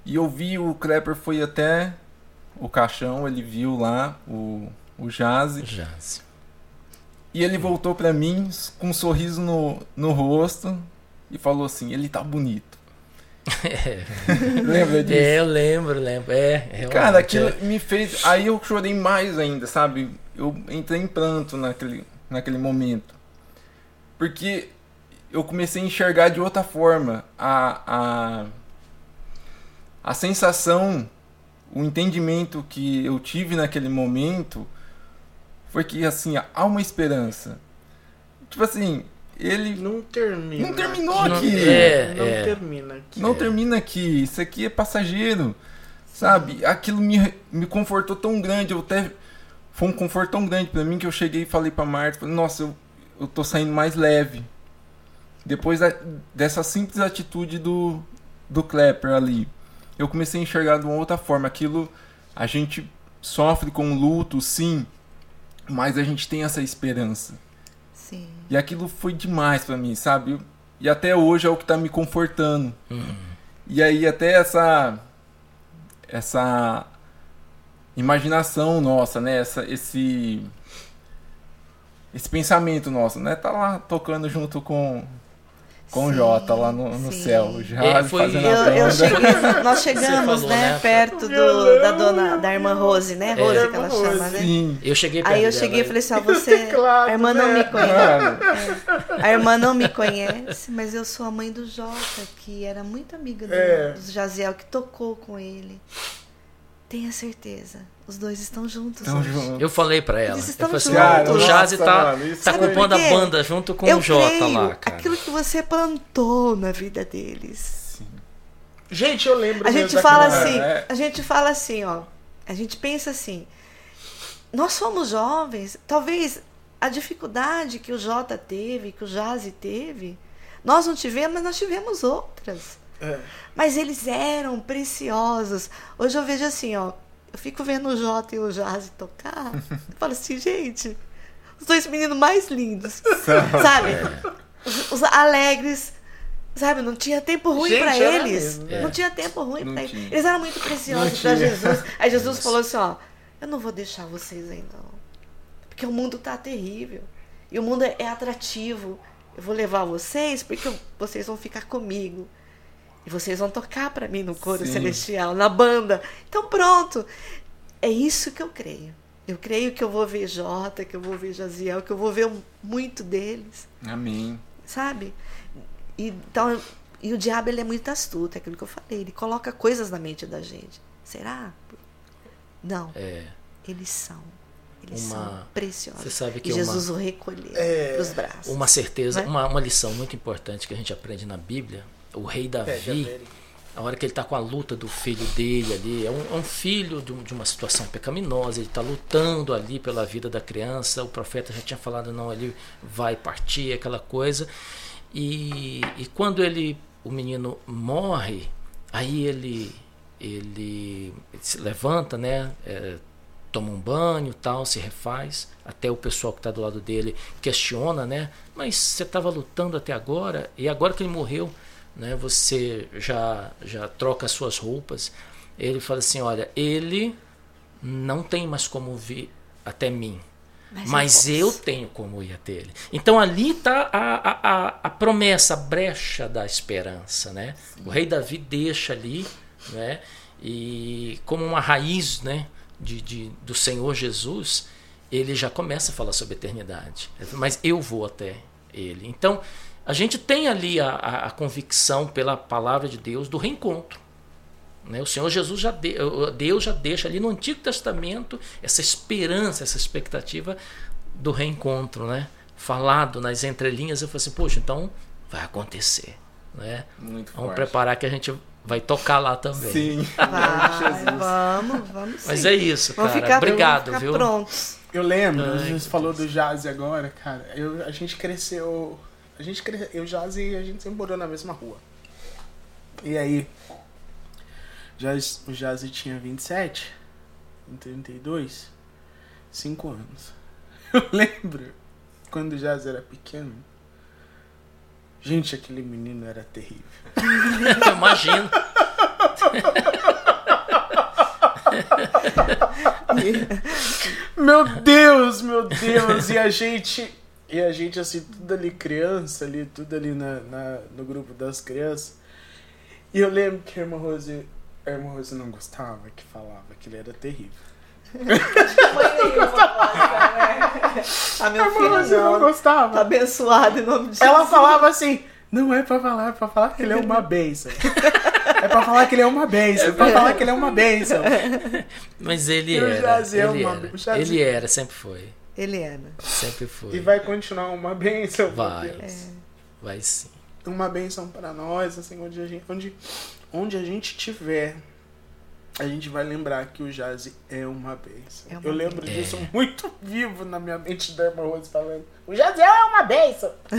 e eu vi o Klepper foi até o caixão, ele viu lá o o Jazz Jazz. e ele voltou pra mim com um sorriso no, no rosto e falou assim: "Ele tá bonito". *laughs* Lembra disso? É, eu lembro, lembro. É, Cara, aquilo é. me fez. Aí eu chorei mais ainda, sabe? Eu entrei em pranto naquele, naquele momento. Porque eu comecei a enxergar de outra forma a, a, a sensação, o entendimento que eu tive naquele momento foi que, assim, há uma esperança. Tipo assim, ele Não termina. não terminou Não- aqui. é, não é. termina aqui. Não termina aqui, isso aqui é passageiro. Sabe? Aquilo me, me confortou tão grande, eu até foi um conforto tão grande pra mim que eu cheguei e falei pra Marta, falei, nossa, eu, eu tô saindo mais leve. Depois da- dessa simples atitude do do Klepper ali, eu comecei a enxergar de uma outra forma. Aquilo a gente sofre com luto, sim, mas a gente tem essa esperança. Sim. E aquilo foi demais pra mim, sabe? E até hoje é o que tá me confortando. E aí até essa essa imaginação nossa, né? Essa, esse esse pensamento nosso, né? Tá lá tocando junto com com o Sim, Jota lá no, no céu, já É, foi- fazendo a Eu, eu cheguei, *laughs* nós chegamos, falou, né, né? perto do, da dona, da irmã Rose, né? Rose É. que ela chama, Rose. né? Sim. Eu cheguei perto Aí eu cheguei e e- falei assim, ó, você, *laughs* Teclado, a irmã não né? me conhece. Mano, *laughs* A irmã não me conhece, mas eu sou a mãe do Jota, que era muito amiga do, É. do Jaziel, que tocou com ele. Tenha certeza, os dois estão juntos. tão hoje. junto. Eu falei pra ela. Eles Eu estão falei assim, juntos. o Jazz Nossa, tá, tá ocupando por a banda junto com eu o Jota lá, cara. aquilo que você plantou na vida deles. Gente, eu lembro A gente fala daquela- assim, É. a gente fala assim, ó. A gente pensa assim. Nós somos jovens, talvez a dificuldade que o Jota teve, que o Jazzy teve, nós não tivemos, mas nós tivemos outras. É. Mas eles eram preciosos. Hoje eu vejo assim, ó. Eu fico vendo o Jota e o Jazzy tocar. *laughs* Eu falo assim, gente, os dois meninos mais lindos. *laughs* sabe? Os, os alegres. Sabe? Não tinha tempo ruim era eles. mesmo. Não tinha tempo ruim pra eles. Eles eram muito preciosos tinha. Jesus. Aí Jesus *laughs* falou assim, ó. Eu não vou deixar vocês aí, não. Porque o mundo tá terrível. E o mundo é, é atrativo. Eu vou levar vocês porque eu- vocês vão ficar comigo. E vocês vão tocar pra mim no coro Sim. celestial, na banda. Então pronto. É isso que eu creio. Eu creio que eu vou ver Jota, que eu vou ver Jaziel, que eu vou ver muito deles, Amém. sabe? E, então, e o diabo ele é muito astuto, é aquilo que eu falei. Ele coloca coisas na mente da gente. Será? Não. É. Eles são. Eles Uma- são preciosos. Você sabe que e uma- Jesus o recolheu É. pros braços. Uma certeza, Né? uma, uma lição muito importante que a gente aprende na Bíblia, o rei É, Davi, Javelin. a hora que ele está com a luta do filho dele ali, é um, é um filho de, um- de uma situação pecaminosa, ele está lutando ali pela vida da criança, o profeta já tinha falado, não, ele vai partir, aquela coisa. E, e quando ele, o menino morre, aí ele, ele se levanta, né? é, toma um banho tal, se refaz. Até o pessoal que está do lado dele questiona, né? Mas você estava lutando até agora, e agora que ele morreu, né? Você já já troca as suas roupas. Ele fala assim, olha, ele não tem mais como vir até mim, Mas, mas eu eu tenho como ir até ele. Então ali está a, a, a, promessa, a brecha da esperança, né? O rei Davi deixa ali, né? E como uma raiz, né? De, de, do Senhor Jesus, ele já começa a falar sobre a eternidade. Mas eu vou até ele. Então a gente tem ali a, a, a convicção pela palavra de Deus do reencontro. Né? O Senhor Jesus já de, Deus já deixa ali no Antigo Testamento essa esperança, essa expectativa do reencontro, né? Falado nas entrelinhas, eu falei assim, poxa, então vai acontecer, né? Muito Vamos forte. preparar que a gente vai tocar lá também. Sim. Vai, *laughs* vamos, vamos sim. Mas é isso, cara. Ficar, Obrigado, viu? prontos. Eu lembro, Ai, você que falou Deus. do jazz agora, cara. Eu, a gente cresceu. A gente. Eu, jazz e a gente sempre morou na mesma rua. E aí. Jazz, o jazz tinha 27, em 32, 5 anos. *laughs* Eu lembro quando o jazz era pequeno. Gente, aquele menino era terrível. Eu *laughs* imagino. *laughs* Meu Deus, meu Deus! E a gente, e a gente assim, tudo ali criança, ali, tudo ali na, na- no grupo das crianças. E eu lembro que a irmã Rose, a irmã Rose não gostava, que falava que ele era terrível. A A minha irmã filha Rose não não. Tá gostava. abençoada em nome de Ela Jesus. falava assim, não é pra falar, é pra falar que ele é uma bênção. É pra falar que ele é uma bênção, é pra falar que ele é uma bênção. Mas ele o era. É Ele uma- era. Ele era, sempre foi. Ele era. Sempre foi. E vai continuar uma bênção. Vai. Deus. Vai sim. uma benção para nós, assim, onde a gente, onde, onde a gente tiver, a gente vai lembrar que o jazz é uma benção. É uma Eu lembro bênção. disso muito vivo na minha mente da irmã Rose falando, o jazz é uma benção. *laughs*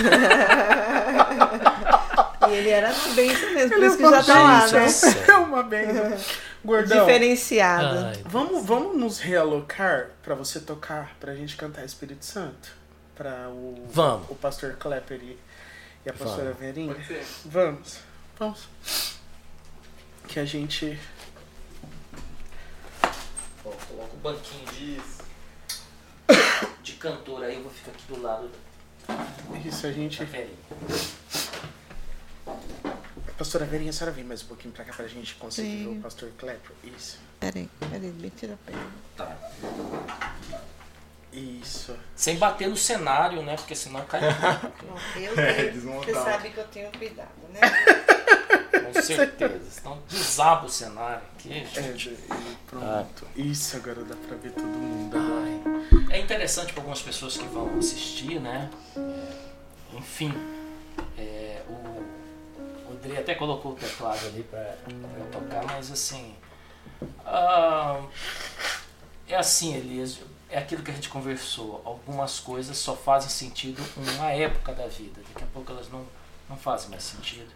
E ele era bem isso mesmo, por Ele isso que já é tá lá, Gente, né? É uma benção. Gordão, Diferenciado. Ai, vamos, vamos nos realocar para você tocar, pra gente cantar Espírito Santo? Para o, Vamos. o pastor Klepper e, e a pastora Vamos. Verinha? Vamos. Vamos. Que a gente Ó, coloca o banquinho de, de cantor aí, eu vou ficar aqui do lado Isso, a gente. velhinha. Pastora Verinha, a senhora vem mais um pouquinho pra cá pra gente conseguir Sim. ver o pastor Klepper. Isso. Peraí, peraí, me tira a perna. Tá. Isso. Sem bater no cenário, né? Porque senão cai tudo. *laughs* Eu É, tenho, você sabe que eu tenho cuidado, né? Com certeza. Senão desaba o cenário aqui, É, gente. e pronto. Isso, agora dá pra ver todo mundo. Ai. É interessante para algumas pessoas que vão assistir, né? É, enfim, é, Dre até colocou o teclado ali para eu tocar, mas assim. ah, é assim, Elias, é aquilo que a gente conversou. Algumas coisas só fazem sentido em uma época da vida, daqui a pouco elas não, não fazem mais sentido.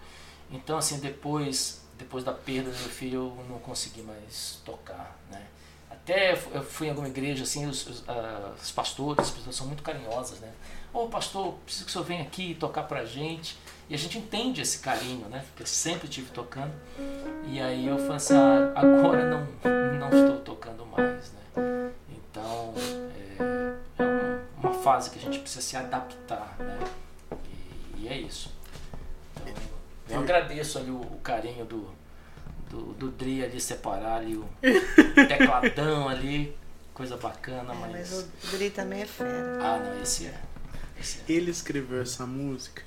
Então, assim, depois, depois da perda do meu filho, eu não consegui mais tocar, né? Até eu fui em alguma igreja, assim, os, os, ah, os pastores, as pessoas são muito carinhosas, né? Ô pastor, preciso que o senhor venha aqui tocar pra gente. E a gente entende esse carinho, né? Porque eu sempre estive tocando. E aí eu falei assim, ah, agora não, não estou tocando mais, né? Então, é, é uma, uma fase que a gente precisa se adaptar, né? E, e é isso. Então, eu agradeço ali o, o carinho do, do, do Dri ali separar ali o tecladão ali, coisa bacana, É, mas mas. o Dri também é fera. Ah, não, esse é. Esse é. Ele escreveu essa música.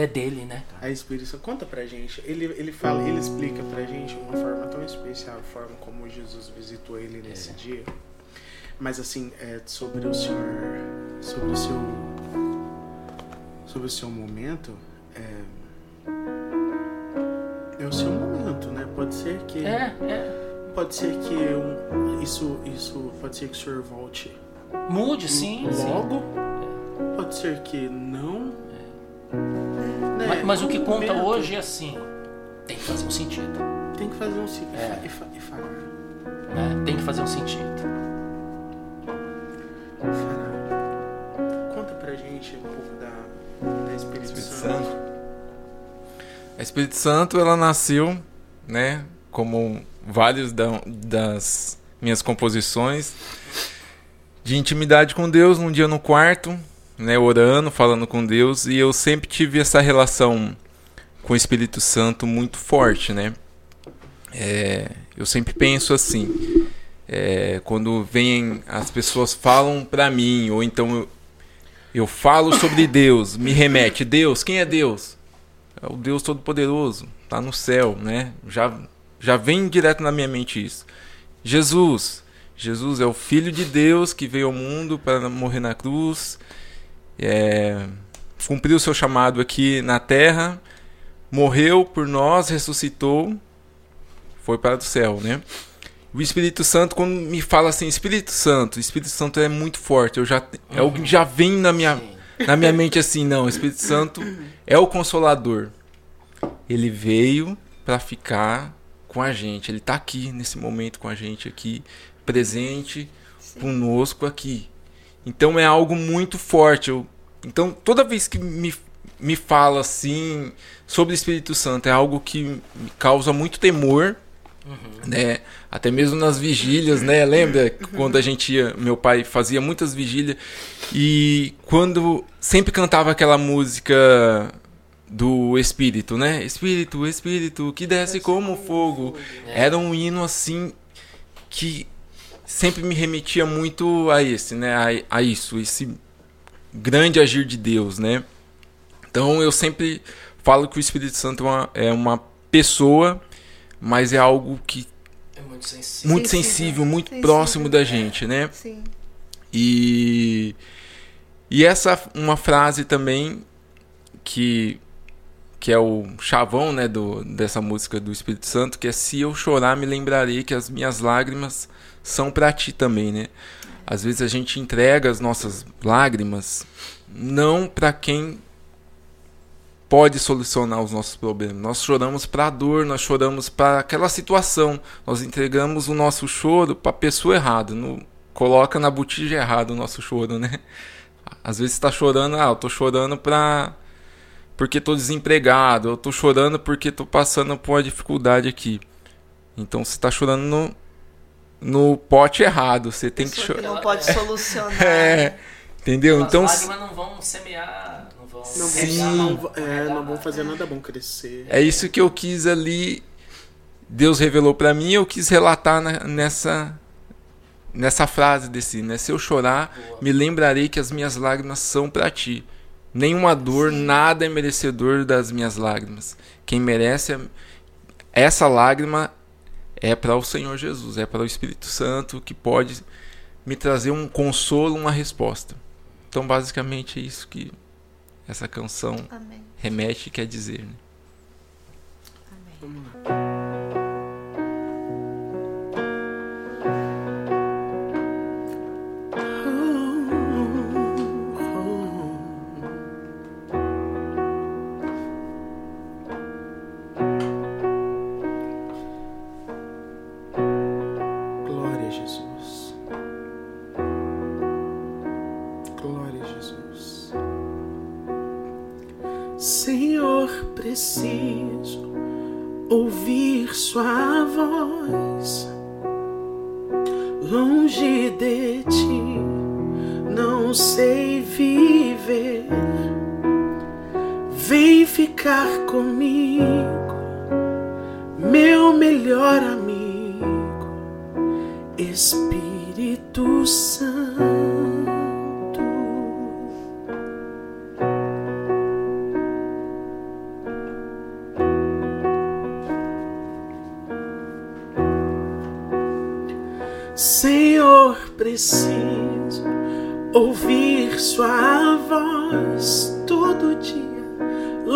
É dele, né? A Espírito Santo, conta pra gente. Ele, ele fala, ele explica pra gente de uma forma tão especial, a forma como Jesus visitou ele nesse É. dia. Mas assim, é sobre o senhor, sobre o seu, sobre o seu momento, é, é o seu momento, né? Pode ser que, É, é. pode ser que um- isso, isso, pode ser que o senhor volte Mude, sim. sim. logo. Pode ser que não. Mas, mas o que conta momento. hoje é assim: tem que fazer um sentido. Tem que fazer um ciclo É. e, fa e fará. Né? Tem que fazer um sentido. Fará. Conta pra gente um pouco da, da Espírito, Espírito Santo. Santo. A Espírito Santo, ela nasceu, né, como várias da, das minhas composições, de intimidade com Deus, num dia no quarto, né, orando, falando com Deus, e eu sempre tive essa relação com o Espírito Santo muito forte, né? É, eu sempre penso assim, é, quando vem as pessoas falam para mim, ou então eu, eu falo sobre Deus, me remete, Deus, quem é Deus? É o Deus Todo-Poderoso, tá no céu, né? Já, já vem direto na minha mente isso. Jesus, Jesus é o Filho de Deus que veio ao mundo para morrer na cruz, é, cumpriu o seu chamado aqui na terra, morreu por nós, ressuscitou, foi para o céu, né? O Espírito Santo, quando me fala assim, Espírito Santo, Espírito Santo é muito forte, eu já, é o que já vem na minha, na minha mente assim, não, Espírito Santo é o consolador. Ele veio para ficar com a gente, ele está aqui nesse momento com a gente aqui, presente Sim. conosco aqui. Então é algo muito forte. Eu, então toda vez que me, me fala assim sobre o Espírito Santo é algo que me causa muito temor. Uhum. Né? Até mesmo nas vigílias, né? Lembra uhum. quando a gente ia, meu pai fazia muitas vigílias e quando sempre cantava aquela música do Espírito, né? Espírito, Espírito que desce como fogo. Era um hino assim que sempre me remetia muito a esse, né? A, a isso, esse grande agir de Deus, né? Então eu sempre falo que o Espírito Santo é uma, é uma pessoa, mas é algo que é muito sensível, muito, sensível, muito sensível, próximo da gente, né? Sim. E e essa uma frase também que que é o chavão, né, do, dessa música do Espírito Santo, que é se eu chorar me lembrarei que as minhas lágrimas são para ti também, né? Às vezes a gente entrega as nossas lágrimas não para quem pode solucionar os nossos problemas. Nós choramos para a dor, nós choramos para aquela situação. Nós entregamos o nosso choro para a pessoa errada, no, coloca na botija errada o nosso choro, né? Às vezes está chorando, ah, eu tô chorando para porque tô desempregado, eu tô chorando porque tô passando por uma dificuldade aqui. Então você está chorando no no pote errado. Você tem que chorar. Não pode solucionar. *laughs* é, entendeu? As então. lágrimas não vão semear. Não vão, não Sim. vão, é, não vão fazer nada bom crescer. É isso que eu quis ali. Deus revelou para mim. Eu quis relatar na, nessa nessa frase desse, né? Se eu chorar, Boa. me lembrarei que as minhas lágrimas são para ti. Nenhuma dor, Sim. nada é merecedor das minhas lágrimas. Quem merece essa lágrima é para o Senhor Jesus, é para o Espírito Santo que pode me trazer um consolo, uma resposta. Então, basicamente, é isso que essa canção Amém. remete e quer dizer. Né? Amém. ficar comigo, meu melhor amigo, Espírito Santo. Senhor, preciso ouvir Sua voz todo dia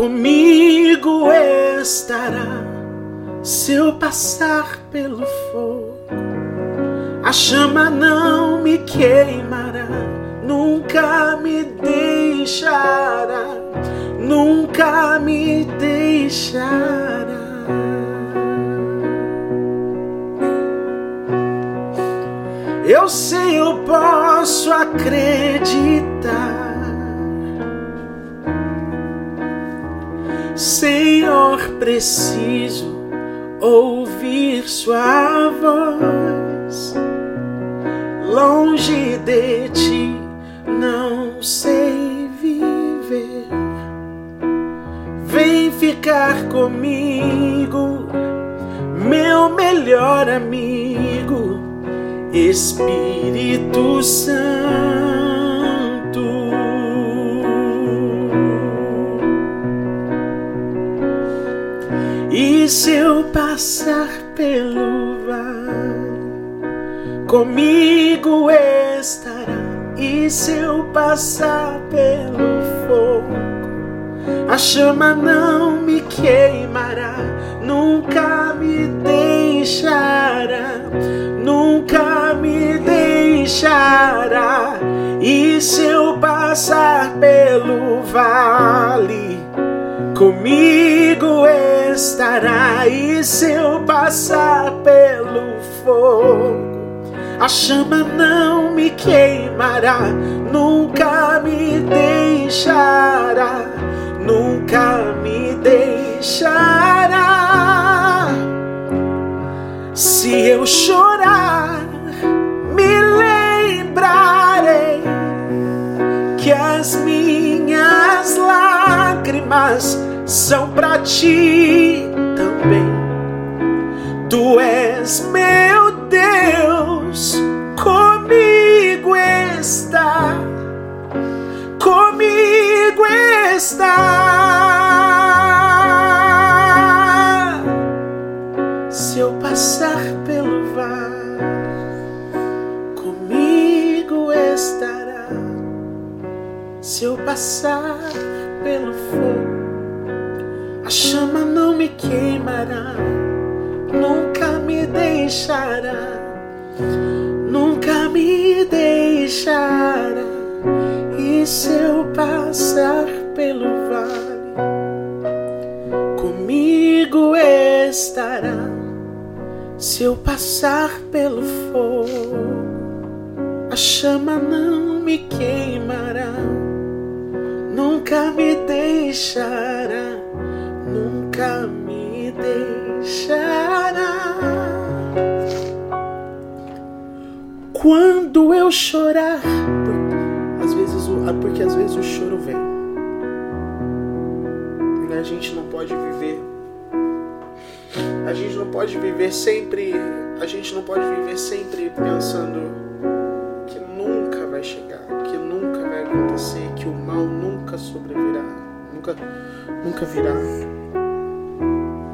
comigo estará se eu passar pelo fogo. A chama não me queimará, nunca me deixará, nunca me deixará. Eu sei, eu posso acreditar. Senhor, preciso ouvir Sua voz. Longe de Ti não sei viver. Vem ficar comigo, meu melhor amigo, Espírito Santo. Se eu passar pelo vale, comigo estará. E se eu passar pelo fogo, a chama não me queimará, nunca me deixará, nunca me deixará. E se eu passar pelo vale, comigo estará. E se eu passar pelo fogo, a chama não me queimará, nunca me deixará, nunca me deixará. Se eu chorar, me lembrarei que as minhas lágrimas são para ti também. Tu és meu Deus, comigo está, comigo está. Se eu passar pelo vale, comigo estará. Se eu passar pelo fogo, a chama não me queimará, nunca me deixará, nunca me deixará. E se eu passar pelo vale, comigo estará. Se eu passar pelo fogo, a chama não me queimará, nunca me deixará, nunca me deixará. Quando eu chorar, por- às vezes, o- ah, porque às vezes o choro vem. E A gente não pode viver a gente não pode viver sempre. A gente não pode viver sempre pensando que nunca vai chegar, que nunca vai acontecer, que o mal nunca sobrevirá, nunca, nunca virá.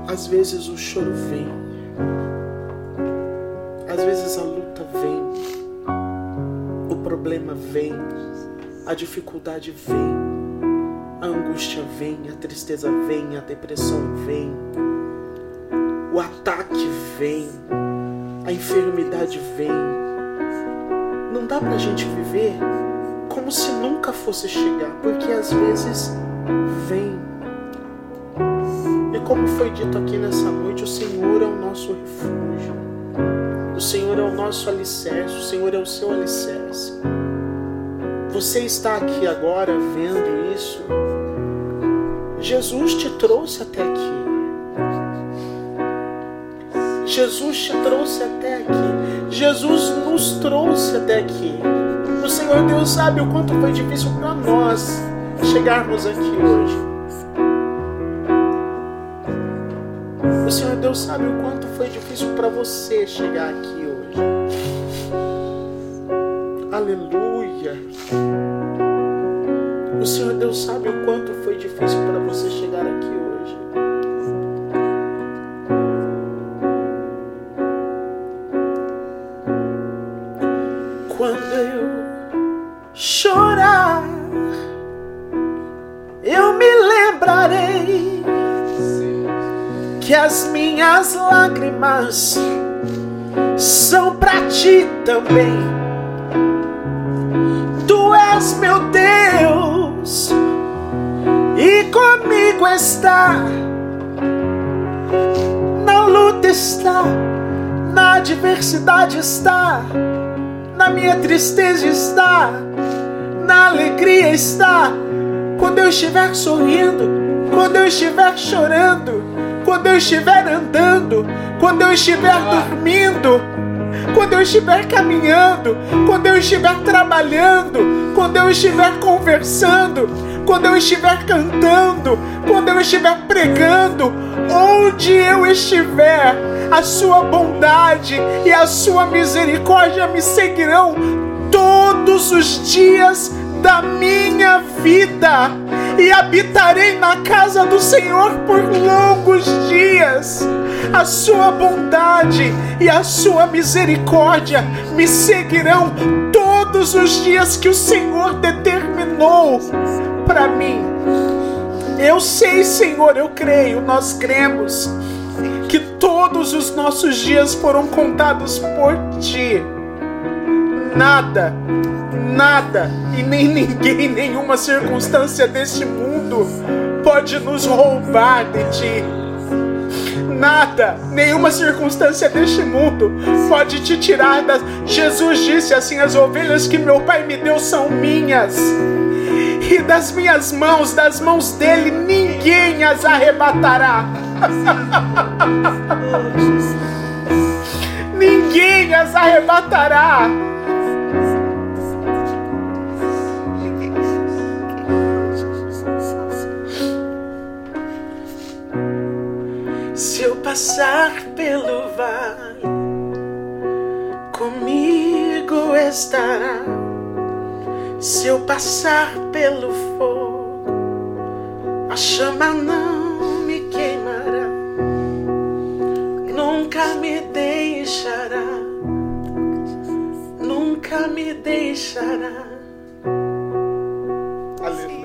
Às vezes o choro vem, às vezes a luta vem, o problema vem, a dificuldade vem, a angústia vem, a tristeza vem, a depressão vem. O ataque vem, a enfermidade vem. Não dá pra gente viver como se nunca fosse chegar, porque às vezes vem. Como foi dito aqui nessa noite, o Senhor é o nosso refúgio, o Senhor é o nosso alicerce, o Senhor é o seu alicerce. Você está aqui agora vendo isso. Jesus te trouxe até aqui. Jesus te trouxe até aqui. Jesus nos trouxe até aqui. O Senhor Deus sabe o quanto foi difícil para nós chegarmos aqui hoje. O Senhor Deus sabe o quanto foi difícil para você chegar aqui hoje. Aleluia. O Senhor Deus sabe o quanto foi difícil para você chegar aqui hoje. As minhas lágrimas são pra ti também. Tu és meu Deus e comigo está. Na luta está, na adversidade está, na minha tristeza está, na alegria está. Quando eu estiver sorrindo, quando eu estiver chorando, quando eu estiver andando, quando eu estiver dormindo, quando eu estiver caminhando, quando eu estiver trabalhando, quando eu estiver conversando, quando eu estiver cantando, quando eu estiver pregando, onde eu estiver, a sua bondade e a sua misericórdia me seguirão todos os dias da minha vida e habitarei na casa do Senhor por longos dias. A sua bondade e a sua misericórdia me seguirão todos os dias que o Senhor determinou para mim. Eu sei, Senhor, eu creio, nós cremos que todos os nossos dias foram contados por ti. Nada nada e nem *laughs* ninguém, nenhuma circunstância deste mundo pode nos roubar de ti. Nada, nenhuma circunstância deste mundo pode te tirar das. Jesus disse assim: as ovelhas que meu pai me deu são minhas. E das minhas mãos, das mãos dele, ninguém as arrebatará. *laughs* ninguém as arrebatará. Passar pelo vale, comigo estará. Se eu passar pelo fogo, a chama não me queimará. Nunca me deixará, nunca me deixará. Aleluia.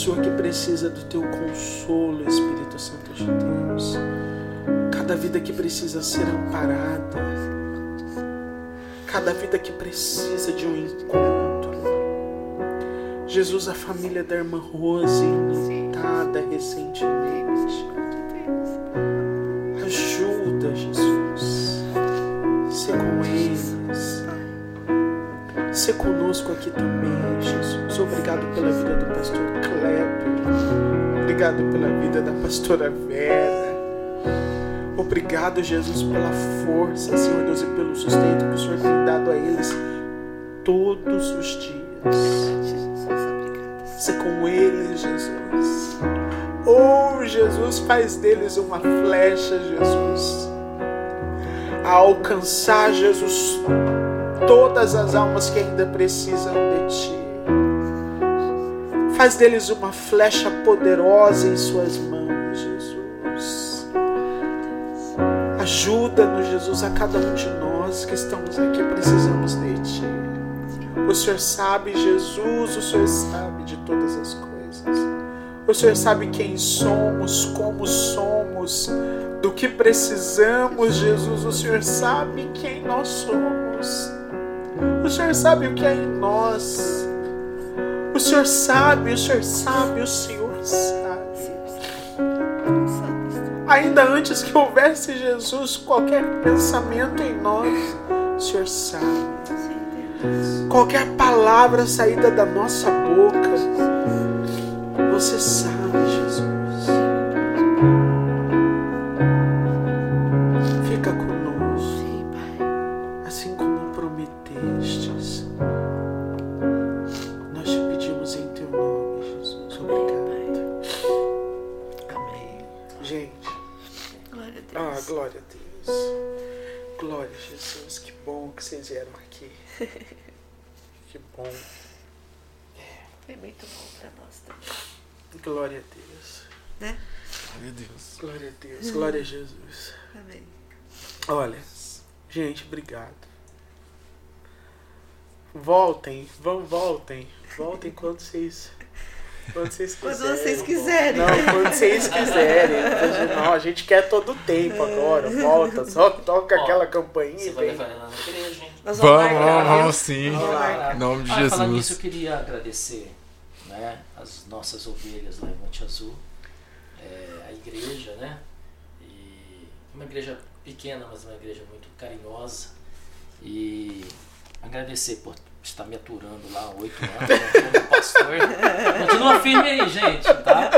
Pessoa que precisa do teu consolo, Espírito Santo de Deus. Cada vida que precisa ser amparada. Cada vida que precisa de um encontro. Jesus, a família da irmã Rose, lutada recentemente. Ajuda, Jesus. Ser com eles. Ser conosco aqui também, Jesus. Obrigado pela vida do pastor Kleber. Obrigado pela vida da pastora Vera. Obrigado, Jesus, pela força, Senhor Deus, e pelo sustento que o Senhor tem dado a eles todos os dias. Ser com eles, Jesus. Oh, Jesus, faz deles uma flecha, Jesus. A alcançar, Jesus, todas as almas que ainda precisam de Ti. Faz deles uma flecha poderosa em Suas mãos, Jesus. Ajuda-nos, Jesus, a cada um de nós que estamos aqui precisamos de Ti. O Senhor sabe, Jesus, o Senhor sabe de todas as coisas. O Senhor sabe quem somos, como somos, do que precisamos, Jesus. O Senhor sabe quem nós somos. O Senhor sabe o que é em nós. O Senhor sabe, o Senhor sabe, o Senhor sabe. Ainda antes que houvesse Jesus qualquer pensamento em nós, o Senhor sabe. Qualquer palavra saída da nossa boca, você sabe, Jesus. Vieram aqui. *laughs* Que bom. Foi muito bom pra nós também. Glória a Deus. Né? Meu Deus. Glória a Deus. Glória a Jesus. Amém. Olha, gente, obrigado. Voltem, vão, voltem. Voltem quando vocês. Quando vocês Quando quiserem. vocês quiserem. Não, quando vocês quiserem. Não, a gente quer todo o tempo agora. Volta, só toca Ó, aquela campainha e Você vai vem. levar ela na igreja, hein? Nós Vamos, marcar, vamos, vamos sim. Vamos. Em nome de Ah, falando nisso, Jesus. eu queria agradecer né, as nossas ovelhas lá em Monte Azul, é, a igreja, né? E uma igreja pequena, mas uma igreja muito carinhosa. E agradecer por estar me aturando lá há oito anos né, como pastor. Continua firme aí, gente, tá?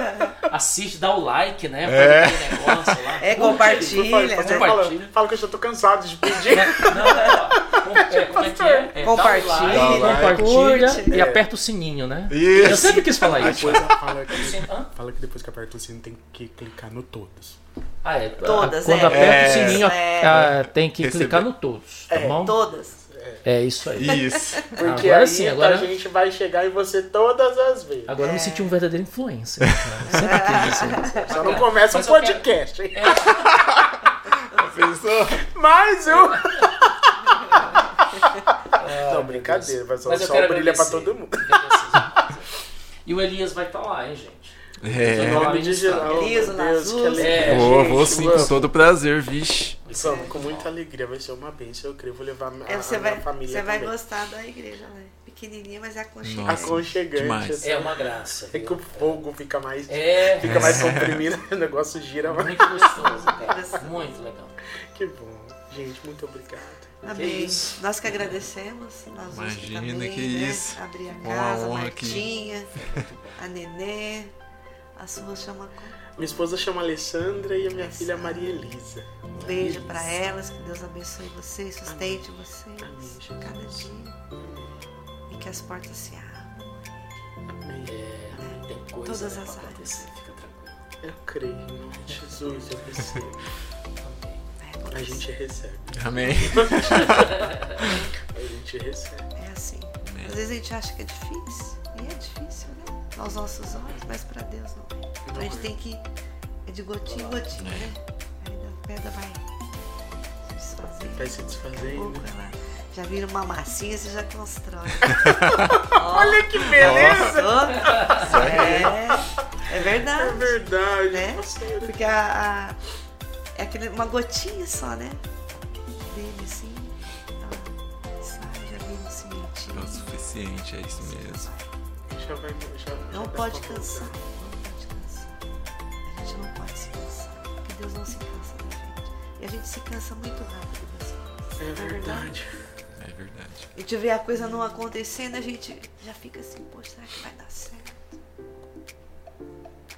Assiste, dá o like, né? É. negócio lá. É, compartilha, Pastor, né? fala, Compartilha. fala que eu já tô cansado de pedir. Não, ó, com- é, como é que é? É, dá o Compartilha, Dá o like. compartilha curte. e É. aperta o sininho, né? Eu Isso. sempre quis falar isso. Depois fala que, fala que depois que aperta o sino tem que clicar no todos. Ah, é. Todas, Quando é. aperta É. o sininho, É. ah, tem que Receber. clicar no todos, tá É. bom? Todas. É isso aí. Isso. Porque Agora aí sim, a agora- gente vai chegar em você todas as vezes. Agora eu me senti um verdadeiro influencer. né? Sempre quis isso. Só não começa um Mas eu quero- podcast, hein? Pensou? Mais um! Ah, Não, brincadeira, vai só, Mas só quero brilha pra todo mundo. E o Elias vai estar lá, hein, gente? É. Nome de meu Deus, que alegria. É, Vou, vou sim, vamos. com todo prazer, vixe. Vamos, com muita alegria, vai ser uma bênção, eu creio. Vou levar a, É, a você minha vai, família você vai também. gostar da igreja, né? Pequenininha, mas é aconchegante. Nossa. Aconchegante. Demais. assim. É uma graça. É viu? que o fogo fica mais, É, fica mais comprimido, *laughs* o negócio gira mais. muito gostoso, cara. Muito legal. Que bom. Gente, muito obrigado. Amém. Nós que agradecemos. Nós Imagina, também, que né? isso. Abrir a Uma casa, a honra aqui. Martinha, a Nenê, a sua chama. Minha esposa chama Alessandra e a minha filha Maria Elisa. Um beijo para elas, que Deus abençoe vocês, sustente vocês Amém, cada dia. E que as portas se abram. Amém. É, tem coisa Todas as pra áreas. fica tranquilo. Eu creio em nome de Jesus, eu recebo. Amém. A gente recebe. Amém. *laughs* A gente recebe. É assim. Às vezes a gente acha que é difícil. E é difícil? Aos nossos olhos, mas para Deus não é. Então a gente tem que. É de gotinha em gotinha, né? Aí a pedra vai se desfazendo. Vai se desfazendo. pouco ela já vira uma massinha, você já constrói. *laughs* Olha que beleza! É, é É verdade. verdade. Né? Porque a, a- é aquele, uma gotinha só, né? Dele assim. Ela sai, já vira um É o cimentinho. suficiente, é isso mesmo. Já vai, já, Não já pode cansar. Não pode cansar. A gente não pode se cansar. Porque Deus não se cansa da gente. E a gente se cansa muito rápido das coisas. É não verdade. É verdade. A gente vê a coisa não acontecendo, a gente já fica assim, poxa, será que vai dar certo?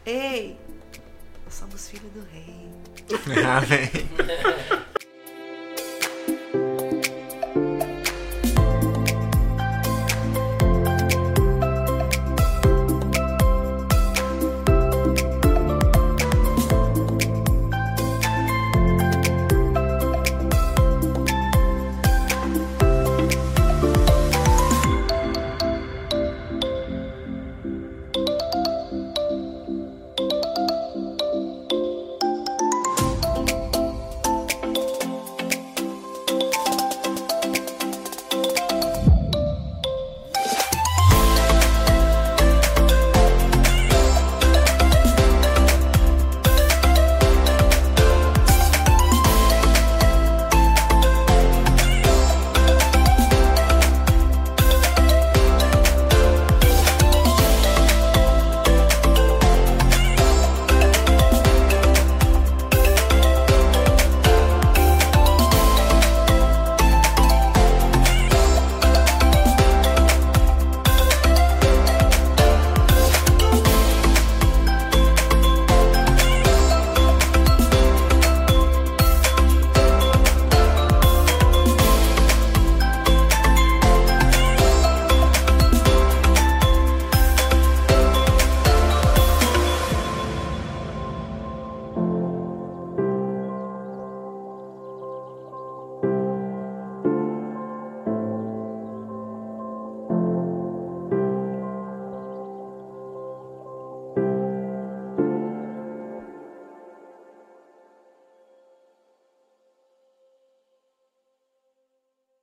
Ei! Nós somos filhos do rei. *laughs* Amém. *laughs*